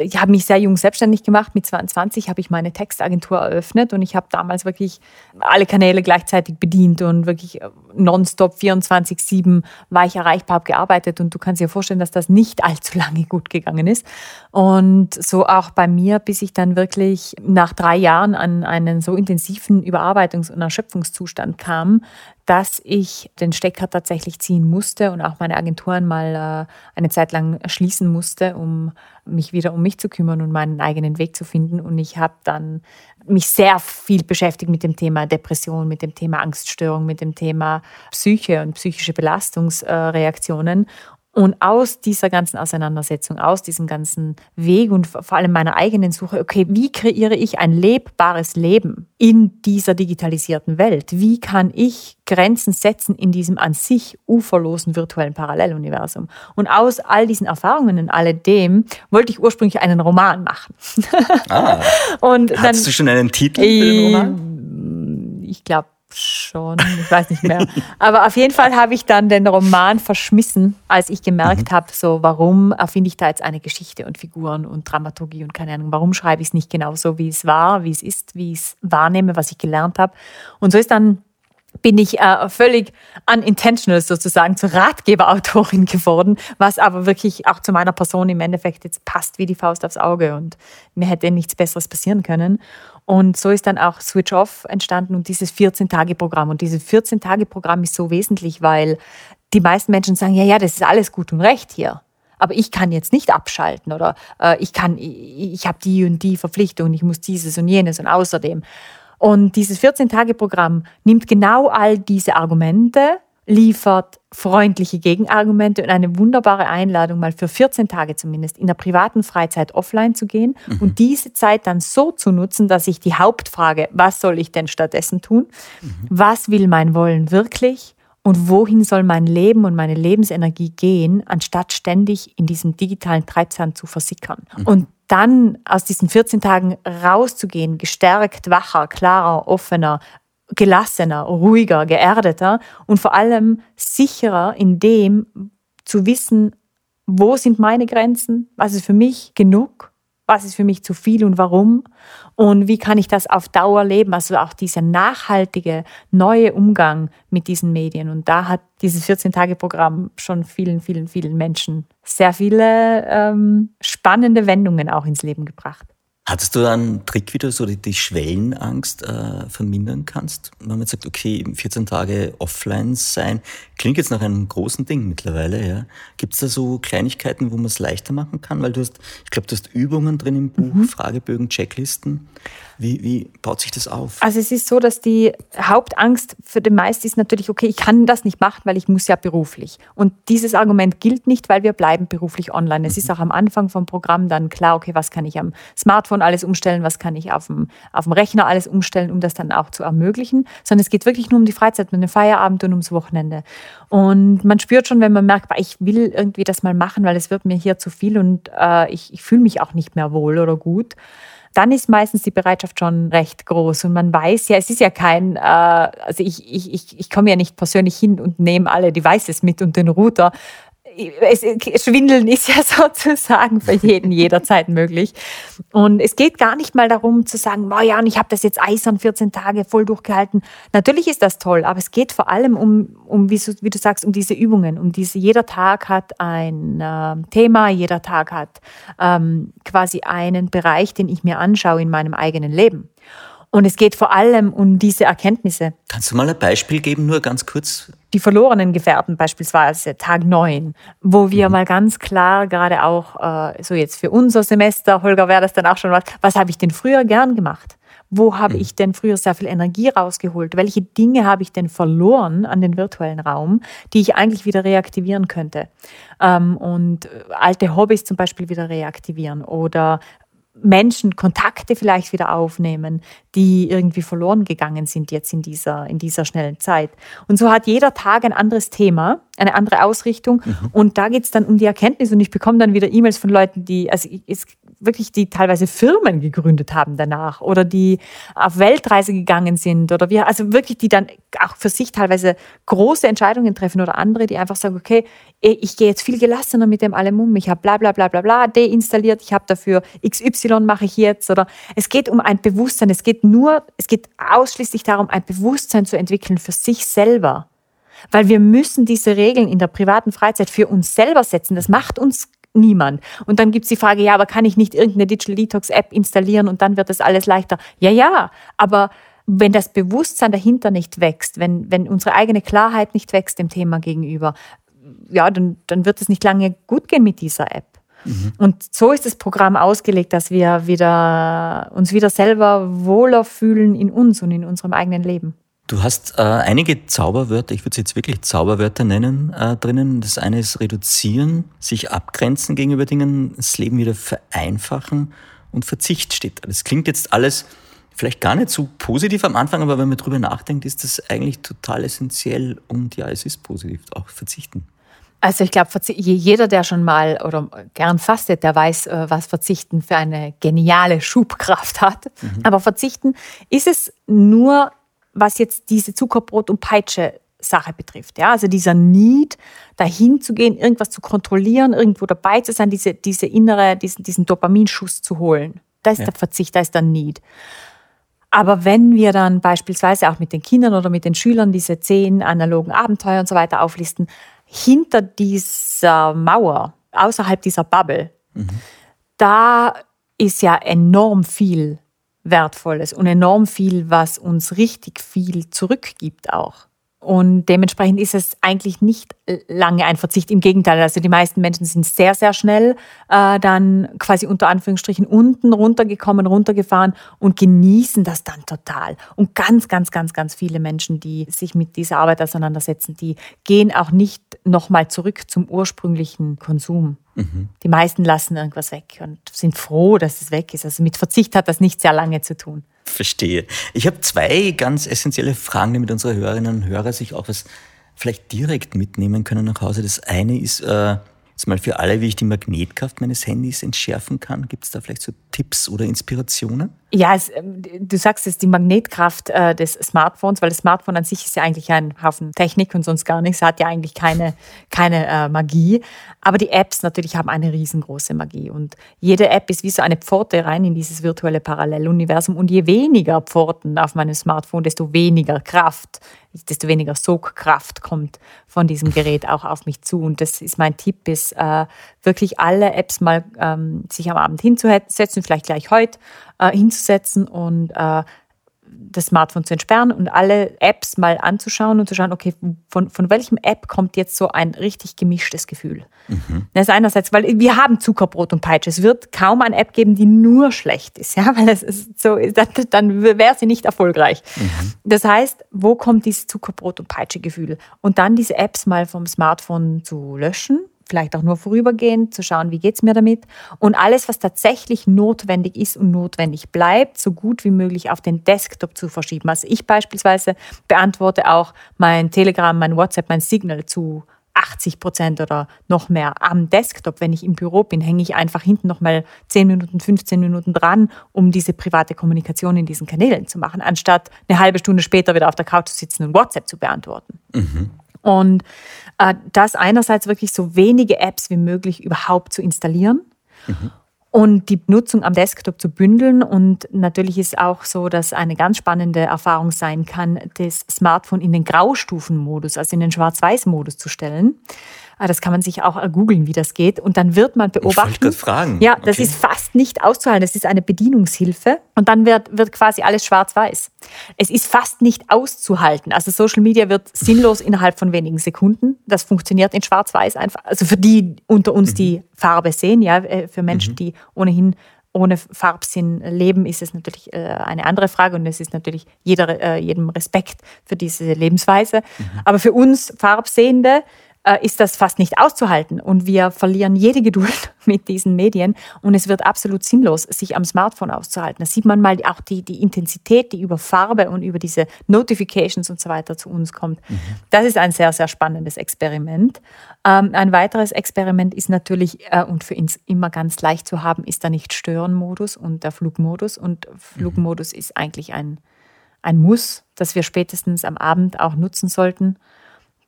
ich habe mich sehr jung selbstständig gemacht. Mit 22 habe ich meine Textagentur eröffnet und ich habe damals wirklich alle Kanäle gleichzeitig bedient und wirklich nonstop 24-7 war ich erreichbar, habe gearbeitet und du kannst dir vorstellen, dass das nicht allzu lange gut gegangen ist. Und so auch bei mir, bis ich dann wirklich nach drei Jahren an einen so intensiven Überarbeitungs- und Erschöpfungszustand kam, dass ich den Stecker tatsächlich ziehen musste und auch meine Agenturen mal äh, eine Zeit lang schließen musste, um mich wieder um mich zu kümmern und meinen eigenen Weg zu finden. Und ich habe dann mich sehr viel beschäftigt mit dem Thema Depression, mit dem Thema Angststörung, mit dem Thema Psyche und psychische Belastungsreaktionen und aus dieser ganzen Auseinandersetzung, aus diesem ganzen Weg und vor allem meiner eigenen Suche, okay, wie kreiere ich ein lebbares Leben in dieser digitalisierten Welt? Wie kann ich Grenzen setzen in diesem an sich uferlosen virtuellen Paralleluniversum? Und aus all diesen Erfahrungen und alledem wollte ich ursprünglich einen Roman machen. Ah, und dann, Hattest du schon einen Titel für den Roman? Ich glaube, schon, ich weiß nicht mehr. Aber auf jeden Fall habe ich dann den Roman verschmissen, als ich gemerkt mhm. habe, so warum erfinde ich da jetzt eine Geschichte und Figuren und Dramaturgie und keine Ahnung, warum schreibe ich es nicht genau so, wie es war, wie es ist, wie ich es wahrnehme, was ich gelernt habe. Und so ist dann bin ich äh, völlig unintentional sozusagen zur Ratgeberautorin geworden, was aber wirklich auch zu meiner Person im Endeffekt jetzt passt wie die Faust aufs Auge und mir hätte nichts Besseres passieren können. Und so ist dann auch Switch Off entstanden und dieses 14-Tage-Programm. Und dieses 14-Tage-Programm ist so wesentlich, weil die meisten Menschen sagen, ja, ja, das ist alles gut und recht hier. Aber ich kann jetzt nicht abschalten oder äh, ich kann, ich, ich habe die und die Verpflichtung, ich muss dieses und jenes und außerdem. Und dieses 14-Tage-Programm nimmt genau all diese Argumente liefert freundliche Gegenargumente und eine wunderbare Einladung, mal für 14 Tage zumindest in der privaten Freizeit offline zu gehen mhm. und diese Zeit dann so zu nutzen, dass ich die Hauptfrage, was soll ich denn stattdessen tun? Mhm. Was will mein Wollen wirklich? Und wohin soll mein Leben und meine Lebensenergie gehen, anstatt ständig in diesem digitalen Treibsand zu versickern? Mhm. Und dann aus diesen 14 Tagen rauszugehen, gestärkt, wacher, klarer, offener, gelassener, ruhiger, geerdeter und vor allem sicherer in dem zu wissen, wo sind meine Grenzen, was ist für mich genug, was ist für mich zu viel und warum und wie kann ich das auf Dauer leben, also auch dieser nachhaltige neue Umgang mit diesen Medien. Und da hat dieses 14-Tage-Programm schon vielen, vielen, vielen Menschen sehr viele ähm, spannende Wendungen auch ins Leben gebracht. Hattest du einen Trick, wie du so die, die Schwellenangst äh, vermindern kannst? Wenn man jetzt sagt, okay, 14 Tage offline sein, klingt jetzt nach einem großen Ding mittlerweile, ja. Gibt es da so Kleinigkeiten, wo man es leichter machen kann? Weil du hast, ich glaube, du hast Übungen drin im Buch, mhm. Fragebögen, Checklisten. Wie, wie baut sich das auf? Also es ist so, dass die Hauptangst für den meisten ist natürlich, okay, ich kann das nicht machen, weil ich muss ja beruflich. Und dieses Argument gilt nicht, weil wir bleiben beruflich online. Es mhm. ist auch am Anfang vom Programm dann klar, okay, was kann ich am Smartphone alles umstellen, was kann ich auf dem, auf dem Rechner alles umstellen, um das dann auch zu ermöglichen. Sondern es geht wirklich nur um die Freizeit, um den Feierabend und ums Wochenende. Und man spürt schon, wenn man merkt, ich will irgendwie das mal machen, weil es wird mir hier zu viel und äh, ich, ich fühle mich auch nicht mehr wohl oder gut dann ist meistens die Bereitschaft schon recht groß. Und man weiß ja, es ist ja kein, äh, also ich, ich, ich, ich komme ja nicht persönlich hin und nehme alle Devices mit und den Router, Schwindeln ist ja sozusagen für jeden jederzeit möglich. Und es geht gar nicht mal darum zu sagen, oh ja, und ich habe das jetzt eisern 14 Tage voll durchgehalten. Natürlich ist das toll, aber es geht vor allem um, um wie, du, wie du sagst, um diese Übungen. Um diese, jeder Tag hat ein äh, Thema, jeder Tag hat ähm, quasi einen Bereich, den ich mir anschaue in meinem eigenen Leben. Und es geht vor allem um diese Erkenntnisse. Kannst du mal ein Beispiel geben, nur ganz kurz? Die verlorenen Gefährten beispielsweise, Tag 9, wo wir mhm. mal ganz klar gerade auch, äh, so jetzt für unser Semester, Holger wäre das dann auch schon was, was habe ich denn früher gern gemacht? Wo habe mhm. ich denn früher sehr viel Energie rausgeholt? Welche Dinge habe ich denn verloren an den virtuellen Raum, die ich eigentlich wieder reaktivieren könnte? Ähm, und alte Hobbys zum Beispiel wieder reaktivieren oder Menschen Kontakte vielleicht wieder aufnehmen, die irgendwie verloren gegangen sind jetzt in dieser, in dieser schnellen Zeit. Und so hat jeder Tag ein anderes Thema, eine andere Ausrichtung. Mhm. Und da geht es dann um die Erkenntnis und ich bekomme dann wieder E-Mails von Leuten, die, also es wirklich die teilweise Firmen gegründet haben danach oder die auf Weltreise gegangen sind oder wir, also wirklich die dann auch für sich teilweise große Entscheidungen treffen oder andere, die einfach sagen, okay, ich gehe jetzt viel gelassener mit dem allem um, ich habe bla bla bla bla bla deinstalliert, ich habe dafür XY mache ich jetzt oder es geht um ein Bewusstsein, es geht nur, es geht ausschließlich darum, ein Bewusstsein zu entwickeln für sich selber. Weil wir müssen diese Regeln in der privaten Freizeit für uns selber setzen. Das macht uns niemand. Und dann gibt es die Frage, ja, aber kann ich nicht irgendeine Digital Detox App installieren und dann wird das alles leichter? Ja, ja, aber wenn das Bewusstsein dahinter nicht wächst, wenn, wenn unsere eigene Klarheit nicht wächst dem Thema gegenüber, ja, dann, dann wird es nicht lange gut gehen mit dieser App. Mhm. Und so ist das Programm ausgelegt, dass wir wieder, uns wieder selber wohler fühlen in uns und in unserem eigenen Leben. Du hast äh, einige Zauberwörter, ich würde sie jetzt wirklich Zauberwörter nennen, äh, drinnen. Das eine ist reduzieren, sich abgrenzen gegenüber Dingen, das Leben wieder vereinfachen und Verzicht steht. Das klingt jetzt alles vielleicht gar nicht so positiv am Anfang, aber wenn man drüber nachdenkt, ist das eigentlich total essentiell und ja, es ist positiv, auch verzichten. Also ich glaube, jeder, der schon mal oder gern fastet, der weiß, äh, was Verzichten für eine geniale Schubkraft hat. Mhm. Aber Verzichten ist es nur was jetzt diese Zuckerbrot- und Peitsche-Sache betrifft. Ja? Also dieser Need, dahin zu gehen, irgendwas zu kontrollieren, irgendwo dabei zu sein, diese, diese innere, diesen, diesen Dopaminschuss zu holen. Da ist ja. der Verzicht, da ist der Need. Aber wenn wir dann beispielsweise auch mit den Kindern oder mit den Schülern diese zehn analogen Abenteuer und so weiter auflisten, hinter dieser Mauer, außerhalb dieser Bubble, mhm. da ist ja enorm viel Wertvolles und enorm viel, was uns richtig viel zurückgibt auch. Und dementsprechend ist es eigentlich nicht lange ein Verzicht. Im Gegenteil, also die meisten Menschen sind sehr, sehr schnell äh, dann quasi unter Anführungsstrichen unten runtergekommen, runtergefahren und genießen das dann total. Und ganz, ganz, ganz, ganz viele Menschen, die sich mit dieser Arbeit auseinandersetzen, die gehen auch nicht nochmal zurück zum ursprünglichen Konsum. Mhm. Die meisten lassen irgendwas weg und sind froh, dass es weg ist. Also mit Verzicht hat das nicht sehr lange zu tun. Verstehe. Ich habe zwei ganz essentielle Fragen, damit unsere Hörerinnen und Hörer sich auch was vielleicht direkt mitnehmen können nach Hause. Das eine ist, äh, Jetzt mal für alle, wie ich die Magnetkraft meines Handys entschärfen kann. Gibt es da vielleicht so Tipps oder Inspirationen? Ja, es, ähm, du sagst es, die Magnetkraft äh, des Smartphones, weil das Smartphone an sich ist ja eigentlich ein Haufen Technik und sonst gar nichts, hat ja eigentlich keine, keine äh, Magie. Aber die Apps natürlich haben eine riesengroße Magie. Und jede App ist wie so eine Pforte rein in dieses virtuelle Paralleluniversum. Und je weniger Pforten auf meinem Smartphone, desto weniger Kraft desto weniger Sogkraft kommt von diesem Gerät auch auf mich zu. Und das ist mein Tipp, ist äh, wirklich alle Apps mal ähm, sich am Abend hinzusetzen, vielleicht gleich heute äh, hinzusetzen und äh, das Smartphone zu entsperren und alle Apps mal anzuschauen und zu schauen, okay, von, von welchem App kommt jetzt so ein richtig gemischtes Gefühl? Mhm. Das ist einerseits, weil wir haben Zuckerbrot und Peitsche. Es wird kaum eine App geben, die nur schlecht ist, ja, weil es ist so, dann wäre sie nicht erfolgreich. Mhm. Das heißt, wo kommt dieses Zuckerbrot und Peitsche Gefühl? Und dann diese Apps mal vom Smartphone zu löschen vielleicht auch nur vorübergehend, zu schauen, wie geht es mir damit. Und alles, was tatsächlich notwendig ist und notwendig bleibt, so gut wie möglich auf den Desktop zu verschieben. Also ich beispielsweise beantworte auch mein Telegram, mein WhatsApp, mein Signal zu 80 Prozent oder noch mehr am Desktop. Wenn ich im Büro bin, hänge ich einfach hinten noch mal 10 Minuten, 15 Minuten dran, um diese private Kommunikation in diesen Kanälen zu machen, anstatt eine halbe Stunde später wieder auf der Couch zu sitzen und WhatsApp zu beantworten. Mhm. Und äh, das einerseits wirklich so wenige Apps wie möglich überhaupt zu installieren. Mhm. Und die Nutzung am Desktop zu bündeln. Und natürlich ist auch so, dass eine ganz spannende Erfahrung sein kann, das Smartphone in den Graustufenmodus, also in den Schwarz-Weiß-Modus zu stellen. Ah, das kann man sich auch googeln, wie das geht. Und dann wird man beobachten. Ich fragen. Ja, das okay. ist fast nicht auszuhalten. Das ist eine Bedienungshilfe. Und dann wird, wird quasi alles schwarz-weiß. Es ist fast nicht auszuhalten. Also Social Media wird sinnlos innerhalb von wenigen Sekunden. Das funktioniert in schwarz-weiß einfach. Also für die unter uns, mhm. die Farbe sehen, ja, äh, für Menschen, mhm. die ohnehin ohne Farbsinn leben, ist es natürlich äh, eine andere Frage und es ist natürlich jeder, äh, jedem Respekt für diese Lebensweise. Mhm. Aber für uns Farbsehende äh, ist das fast nicht auszuhalten und wir verlieren jede Geduld mit diesen Medien und es wird absolut sinnlos, sich am Smartphone auszuhalten. Da sieht man mal auch die, die Intensität, die über Farbe und über diese Notifications und so weiter zu uns kommt. Mhm. Das ist ein sehr, sehr spannendes Experiment. Ähm, ein weiteres Experiment ist natürlich, äh, und für uns immer ganz leicht zu haben, ist der Nicht-Stören-Modus und der Flugmodus. Und Flugmodus mhm. ist eigentlich ein, ein Muss, das wir spätestens am Abend auch nutzen sollten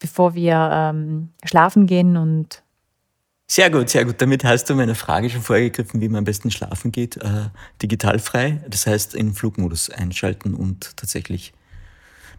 bevor wir ähm, schlafen gehen und sehr gut, sehr gut. Damit hast du meine Frage schon vorgegriffen, wie man am besten schlafen geht. Äh, digital frei, das heißt in Flugmodus einschalten und tatsächlich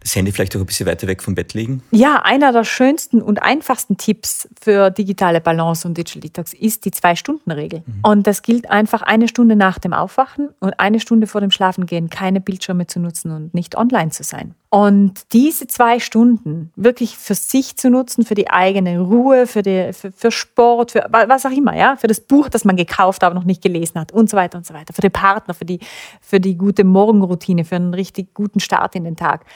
das Handy vielleicht auch ein bisschen weiter weg vom Bett legen? Ja, einer der schönsten und einfachsten Tipps für digitale Balance und Digital Detox ist die Zwei-Stunden-Regel. Mhm. Und das gilt einfach eine Stunde nach dem Aufwachen und eine Stunde vor dem Schlafengehen keine Bildschirme zu nutzen und nicht online zu sein. Und diese zwei Stunden wirklich für sich zu nutzen, für die eigene Ruhe, für, die, für, für, Sport, für was auch immer, ja, für das Buch, das man gekauft, aber noch nicht gelesen hat und so weiter und so weiter, für den Partner, für die, für die gute Morgenroutine, für einen richtig guten Start in den Tag.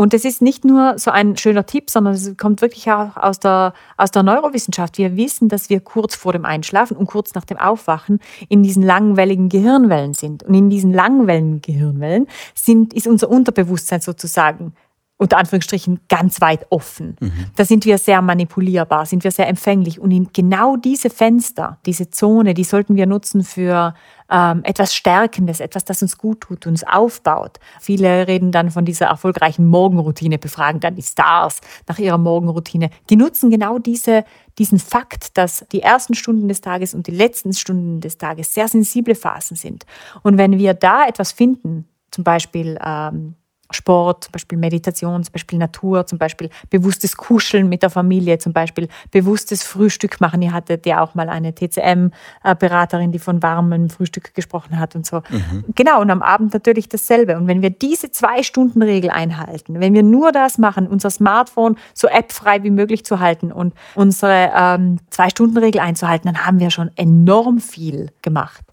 Und es ist nicht nur so ein schöner Tipp, sondern es kommt wirklich auch aus der, aus der Neurowissenschaft. Wir wissen, dass wir kurz vor dem Einschlafen und kurz nach dem Aufwachen in diesen langwelligen Gehirnwellen sind. Und in diesen langwelligen Gehirnwellen sind, ist unser Unterbewusstsein sozusagen unter Anführungsstrichen ganz weit offen. Mhm. Da sind wir sehr manipulierbar, sind wir sehr empfänglich. Und in genau diese Fenster, diese Zone, die sollten wir nutzen für ähm, etwas Stärkendes, etwas, das uns gut tut, uns aufbaut. Viele reden dann von dieser erfolgreichen Morgenroutine, befragen dann die Stars nach ihrer Morgenroutine. Die nutzen genau diese, diesen Fakt, dass die ersten Stunden des Tages und die letzten Stunden des Tages sehr sensible Phasen sind. Und wenn wir da etwas finden, zum Beispiel ähm, Sport, zum Beispiel Meditation, zum Beispiel Natur, zum Beispiel bewusstes Kuscheln mit der Familie, zum Beispiel bewusstes Frühstück machen. Ihr hattet ja auch mal eine TCM-Beraterin, die von warmem Frühstück gesprochen hat und so. Mhm. Genau, und am Abend natürlich dasselbe. Und wenn wir diese Zwei-Stunden-Regel einhalten, wenn wir nur das machen, unser Smartphone so appfrei wie möglich zu halten und unsere ähm, Zwei-Stunden-Regel einzuhalten, dann haben wir schon enorm viel gemacht.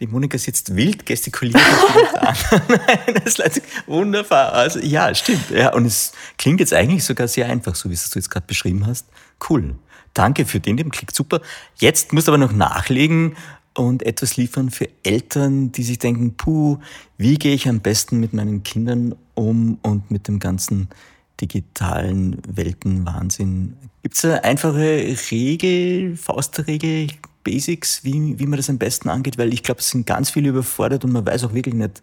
Die Monika sitzt wild, gestikuliert das ist wunderbar. Also ja, stimmt. Ja, und es klingt jetzt eigentlich sogar sehr einfach, so wie es du jetzt gerade beschrieben hast. Cool. Danke für den, dem klingt super. Jetzt musst du aber noch nachlegen und etwas liefern für Eltern, die sich denken, puh, wie gehe ich am besten mit meinen Kindern um und mit dem ganzen digitalen Weltenwahnsinn. Gibt es eine einfache Regel, Faustregel, Basics, wie, wie man das am besten angeht, weil ich glaube, es sind ganz viele überfordert und man weiß auch wirklich nicht,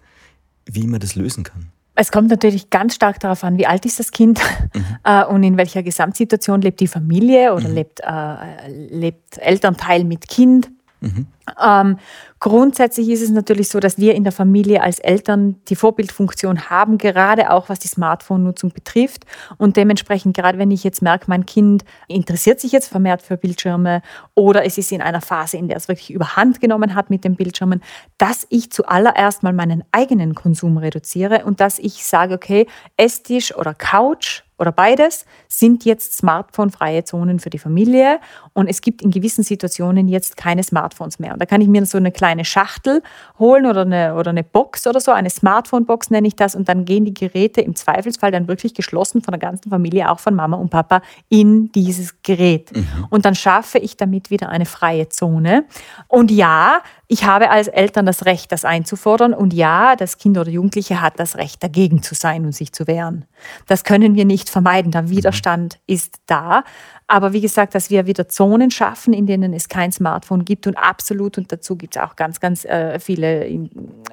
wie man das lösen kann. Es kommt natürlich ganz stark darauf an, wie alt ist das Kind mhm. äh, und in welcher Gesamtsituation lebt die Familie oder mhm. lebt, äh, lebt Elternteil mit Kind. Mhm. Ähm, grundsätzlich ist es natürlich so, dass wir in der Familie als Eltern die Vorbildfunktion haben, gerade auch was die Smartphone-Nutzung betrifft. Und dementsprechend, gerade wenn ich jetzt merke, mein Kind interessiert sich jetzt vermehrt für Bildschirme oder es ist in einer Phase, in der es wirklich überhand genommen hat mit den Bildschirmen, dass ich zuallererst mal meinen eigenen Konsum reduziere und dass ich sage, okay, Esstisch oder Couch oder beides sind jetzt smartphone-freie Zonen für die Familie und es gibt in gewissen Situationen jetzt keine Smartphones mehr. Und da kann ich mir so eine kleine Schachtel holen oder eine, oder eine Box oder so, eine Smartphone-Box nenne ich das und dann gehen die Geräte im Zweifelsfall dann wirklich geschlossen von der ganzen Familie, auch von Mama und Papa, in dieses Gerät. Mhm. Und dann schaffe ich damit wieder eine freie Zone. Und ja, ich habe als Eltern das Recht, das einzufordern. Und ja, das Kind oder Jugendliche hat das Recht, dagegen zu sein und sich zu wehren. Das können wir nicht vermeiden. Der Widerstand ist da. Aber wie gesagt, dass wir wieder Zonen schaffen, in denen es kein Smartphone gibt und absolut, und dazu gibt es auch ganz, ganz äh, viele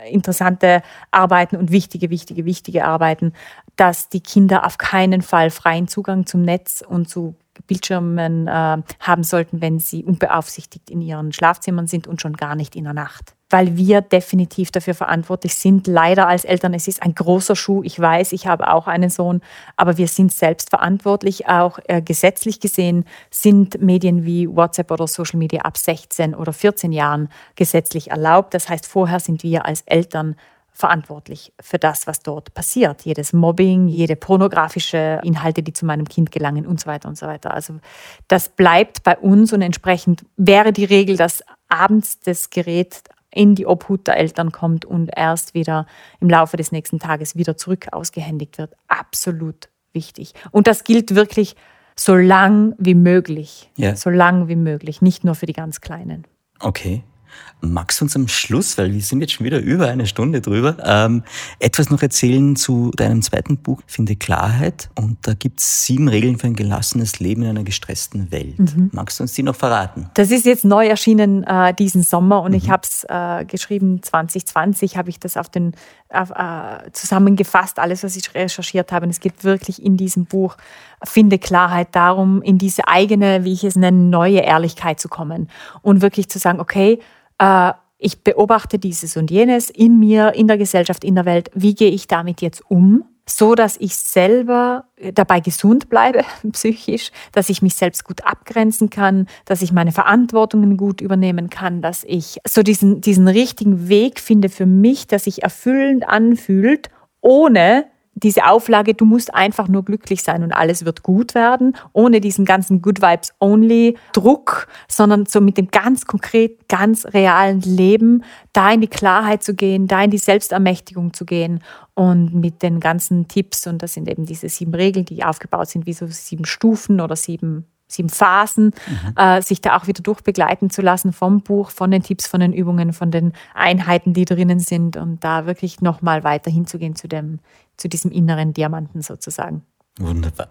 interessante Arbeiten und wichtige, wichtige, wichtige Arbeiten, dass die Kinder auf keinen Fall freien Zugang zum Netz und zu Bildschirmen äh, haben sollten, wenn sie unbeaufsichtigt in ihren Schlafzimmern sind und schon gar nicht in der Nacht. Weil wir definitiv dafür verantwortlich sind, leider als Eltern. Es ist ein großer Schuh. Ich weiß, ich habe auch einen Sohn, aber wir sind selbst verantwortlich. Auch äh, gesetzlich gesehen sind Medien wie WhatsApp oder Social Media ab 16 oder 14 Jahren gesetzlich erlaubt. Das heißt, vorher sind wir als Eltern für das, was dort passiert. Jedes Mobbing, jede pornografische Inhalte, die zu meinem Kind gelangen und so weiter und so weiter. Also das bleibt bei uns und entsprechend wäre die Regel, dass abends das Gerät in die Obhut der Eltern kommt und erst wieder im Laufe des nächsten Tages wieder zurück ausgehändigt wird. Absolut wichtig. Und das gilt wirklich so lang wie möglich. Ja. So lang wie möglich, nicht nur für die ganz Kleinen. Okay. Magst du uns am Schluss, weil wir sind jetzt schon wieder über eine Stunde drüber, ähm, etwas noch erzählen zu deinem zweiten Buch, Finde Klarheit? Und da gibt es sieben Regeln für ein gelassenes Leben in einer gestressten Welt. Mhm. Magst du uns die noch verraten? Das ist jetzt neu erschienen äh, diesen Sommer und ich habe es äh, geschrieben 2020, habe ich das auf den auf, äh, zusammengefasst, alles, was ich recherchiert habe. Und es geht wirklich in diesem Buch, finde Klarheit darum, in diese eigene, wie ich es nenne, neue Ehrlichkeit zu kommen und wirklich zu sagen, okay, äh, ich beobachte dieses und jenes in mir, in der Gesellschaft, in der Welt. Wie gehe ich damit jetzt um? So dass ich selber dabei gesund bleibe, psychisch, dass ich mich selbst gut abgrenzen kann, dass ich meine Verantwortungen gut übernehmen kann, dass ich so diesen, diesen richtigen Weg finde für mich, der sich erfüllend anfühlt, ohne diese Auflage, du musst einfach nur glücklich sein und alles wird gut werden, ohne diesen ganzen Good Vibes Only Druck, sondern so mit dem ganz konkret, ganz realen Leben, da in die Klarheit zu gehen, da in die Selbstermächtigung zu gehen und mit den ganzen Tipps, und das sind eben diese sieben Regeln, die aufgebaut sind wie so sieben Stufen oder sieben sieben Phasen, mhm. äh, sich da auch wieder durchbegleiten zu lassen vom Buch, von den Tipps, von den Übungen, von den Einheiten, die drinnen sind und da wirklich nochmal weiter hinzugehen zu, dem, zu diesem inneren Diamanten sozusagen. Wunderbar.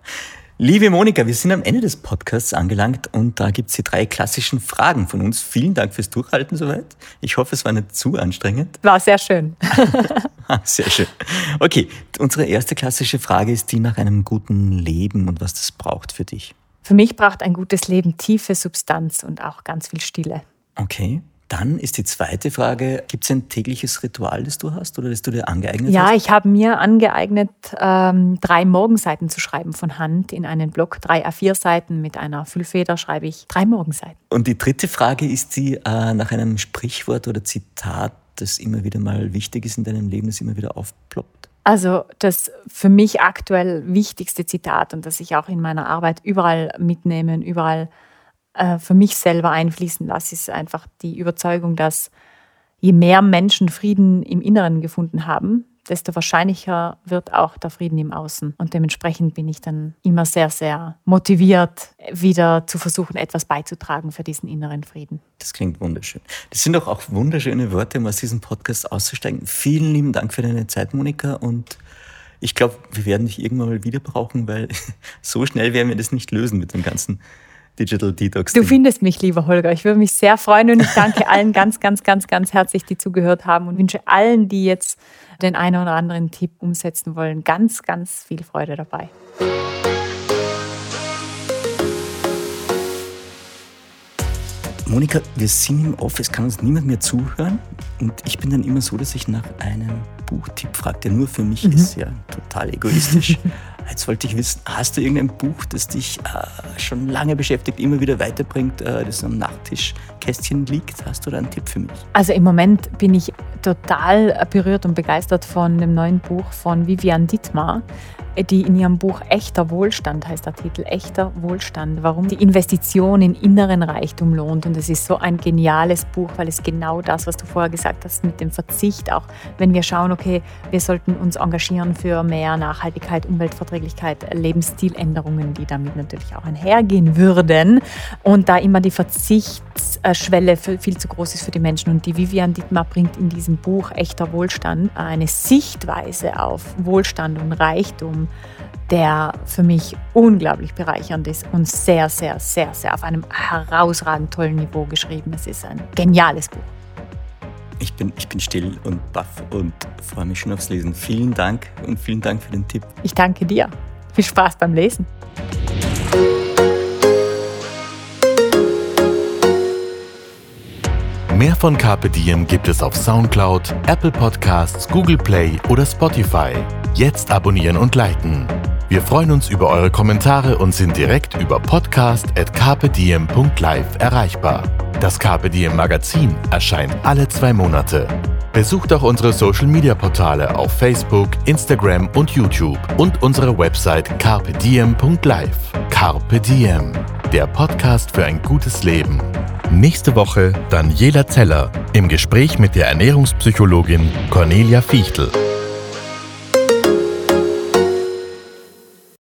Liebe Monika, wir sind am Ende des Podcasts angelangt und da gibt es die drei klassischen Fragen von uns. Vielen Dank fürs Durchhalten soweit. Ich hoffe, es war nicht zu anstrengend. War sehr schön. sehr schön. Okay, unsere erste klassische Frage ist die nach einem guten Leben und was das braucht für dich. Für mich braucht ein gutes Leben tiefe Substanz und auch ganz viel Stille. Okay. Dann ist die zweite Frage, gibt es ein tägliches Ritual, das du hast oder das du dir angeeignet ja, hast? Ja, ich habe mir angeeignet, ähm, drei Morgenseiten zu schreiben von Hand in einen Blog. Drei A4-Seiten mit einer Füllfeder schreibe ich drei Morgenseiten. Und die dritte Frage ist die äh, nach einem Sprichwort oder Zitat, das immer wieder mal wichtig ist in deinem Leben, das immer wieder aufploppt. Also das für mich aktuell wichtigste Zitat und das ich auch in meiner Arbeit überall mitnehme, überall äh, für mich selber einfließen lasse, ist einfach die Überzeugung, dass je mehr Menschen Frieden im Inneren gefunden haben, desto wahrscheinlicher wird auch der Frieden im Außen. Und dementsprechend bin ich dann immer sehr, sehr motiviert, wieder zu versuchen, etwas beizutragen für diesen inneren Frieden. Das klingt wunderschön. Das sind doch auch wunderschöne Worte, um aus diesem Podcast auszusteigen. Vielen lieben Dank für deine Zeit, Monika. Und ich glaube, wir werden dich irgendwann mal wieder brauchen, weil so schnell werden wir das nicht lösen mit dem ganzen Digital Detox. Du findest mich, lieber Holger. Ich würde mich sehr freuen und ich danke allen ganz, ganz, ganz, ganz herzlich, die zugehört haben und wünsche allen, die jetzt den einen oder anderen Tipp umsetzen wollen, ganz, ganz viel Freude dabei. Monika, wir sind im Office, kann uns niemand mehr zuhören. Und ich bin dann immer so, dass ich nach einem Buchtipp frage, der nur für mich mhm. ist. Ja, total egoistisch. Jetzt wollte ich wissen, hast du irgendein Buch, das dich äh, schon lange beschäftigt, immer wieder weiterbringt, äh, das am Nachttischkästchen liegt? Hast du da einen Tipp für mich? Also im Moment bin ich total berührt und begeistert von dem neuen Buch von Vivian Dittmar die in ihrem Buch Echter Wohlstand heißt der Titel, Echter Wohlstand, warum die Investition in inneren Reichtum lohnt. Und es ist so ein geniales Buch, weil es genau das, was du vorher gesagt hast, mit dem Verzicht, auch wenn wir schauen, okay, wir sollten uns engagieren für mehr Nachhaltigkeit, Umweltverträglichkeit, Lebensstiländerungen, die damit natürlich auch einhergehen würden. Und da immer die Verzichtsschwelle viel zu groß ist für die Menschen. Und die Vivian Dittmar bringt in diesem Buch Echter Wohlstand eine Sichtweise auf Wohlstand und Reichtum der für mich unglaublich bereichernd ist und sehr, sehr, sehr, sehr auf einem herausragend tollen Niveau geschrieben. Es ist ein geniales Buch. Ich bin, ich bin still und baff und freue mich schon aufs Lesen. Vielen Dank und vielen Dank für den Tipp. Ich danke dir. Viel Spaß beim Lesen. Mehr von Carpe Diem gibt es auf Soundcloud, Apple Podcasts, Google Play oder Spotify. Jetzt abonnieren und liken. Wir freuen uns über eure Kommentare und sind direkt über podcast.carpediem.live erreichbar. Das Diem Magazin erscheint alle zwei Monate. Besucht auch unsere Social Media Portale auf Facebook, Instagram und YouTube und unsere Website carpediem.live. Carpe Diem, der Podcast für ein gutes Leben. Nächste Woche Daniela Zeller im Gespräch mit der Ernährungspsychologin Cornelia Fichtel.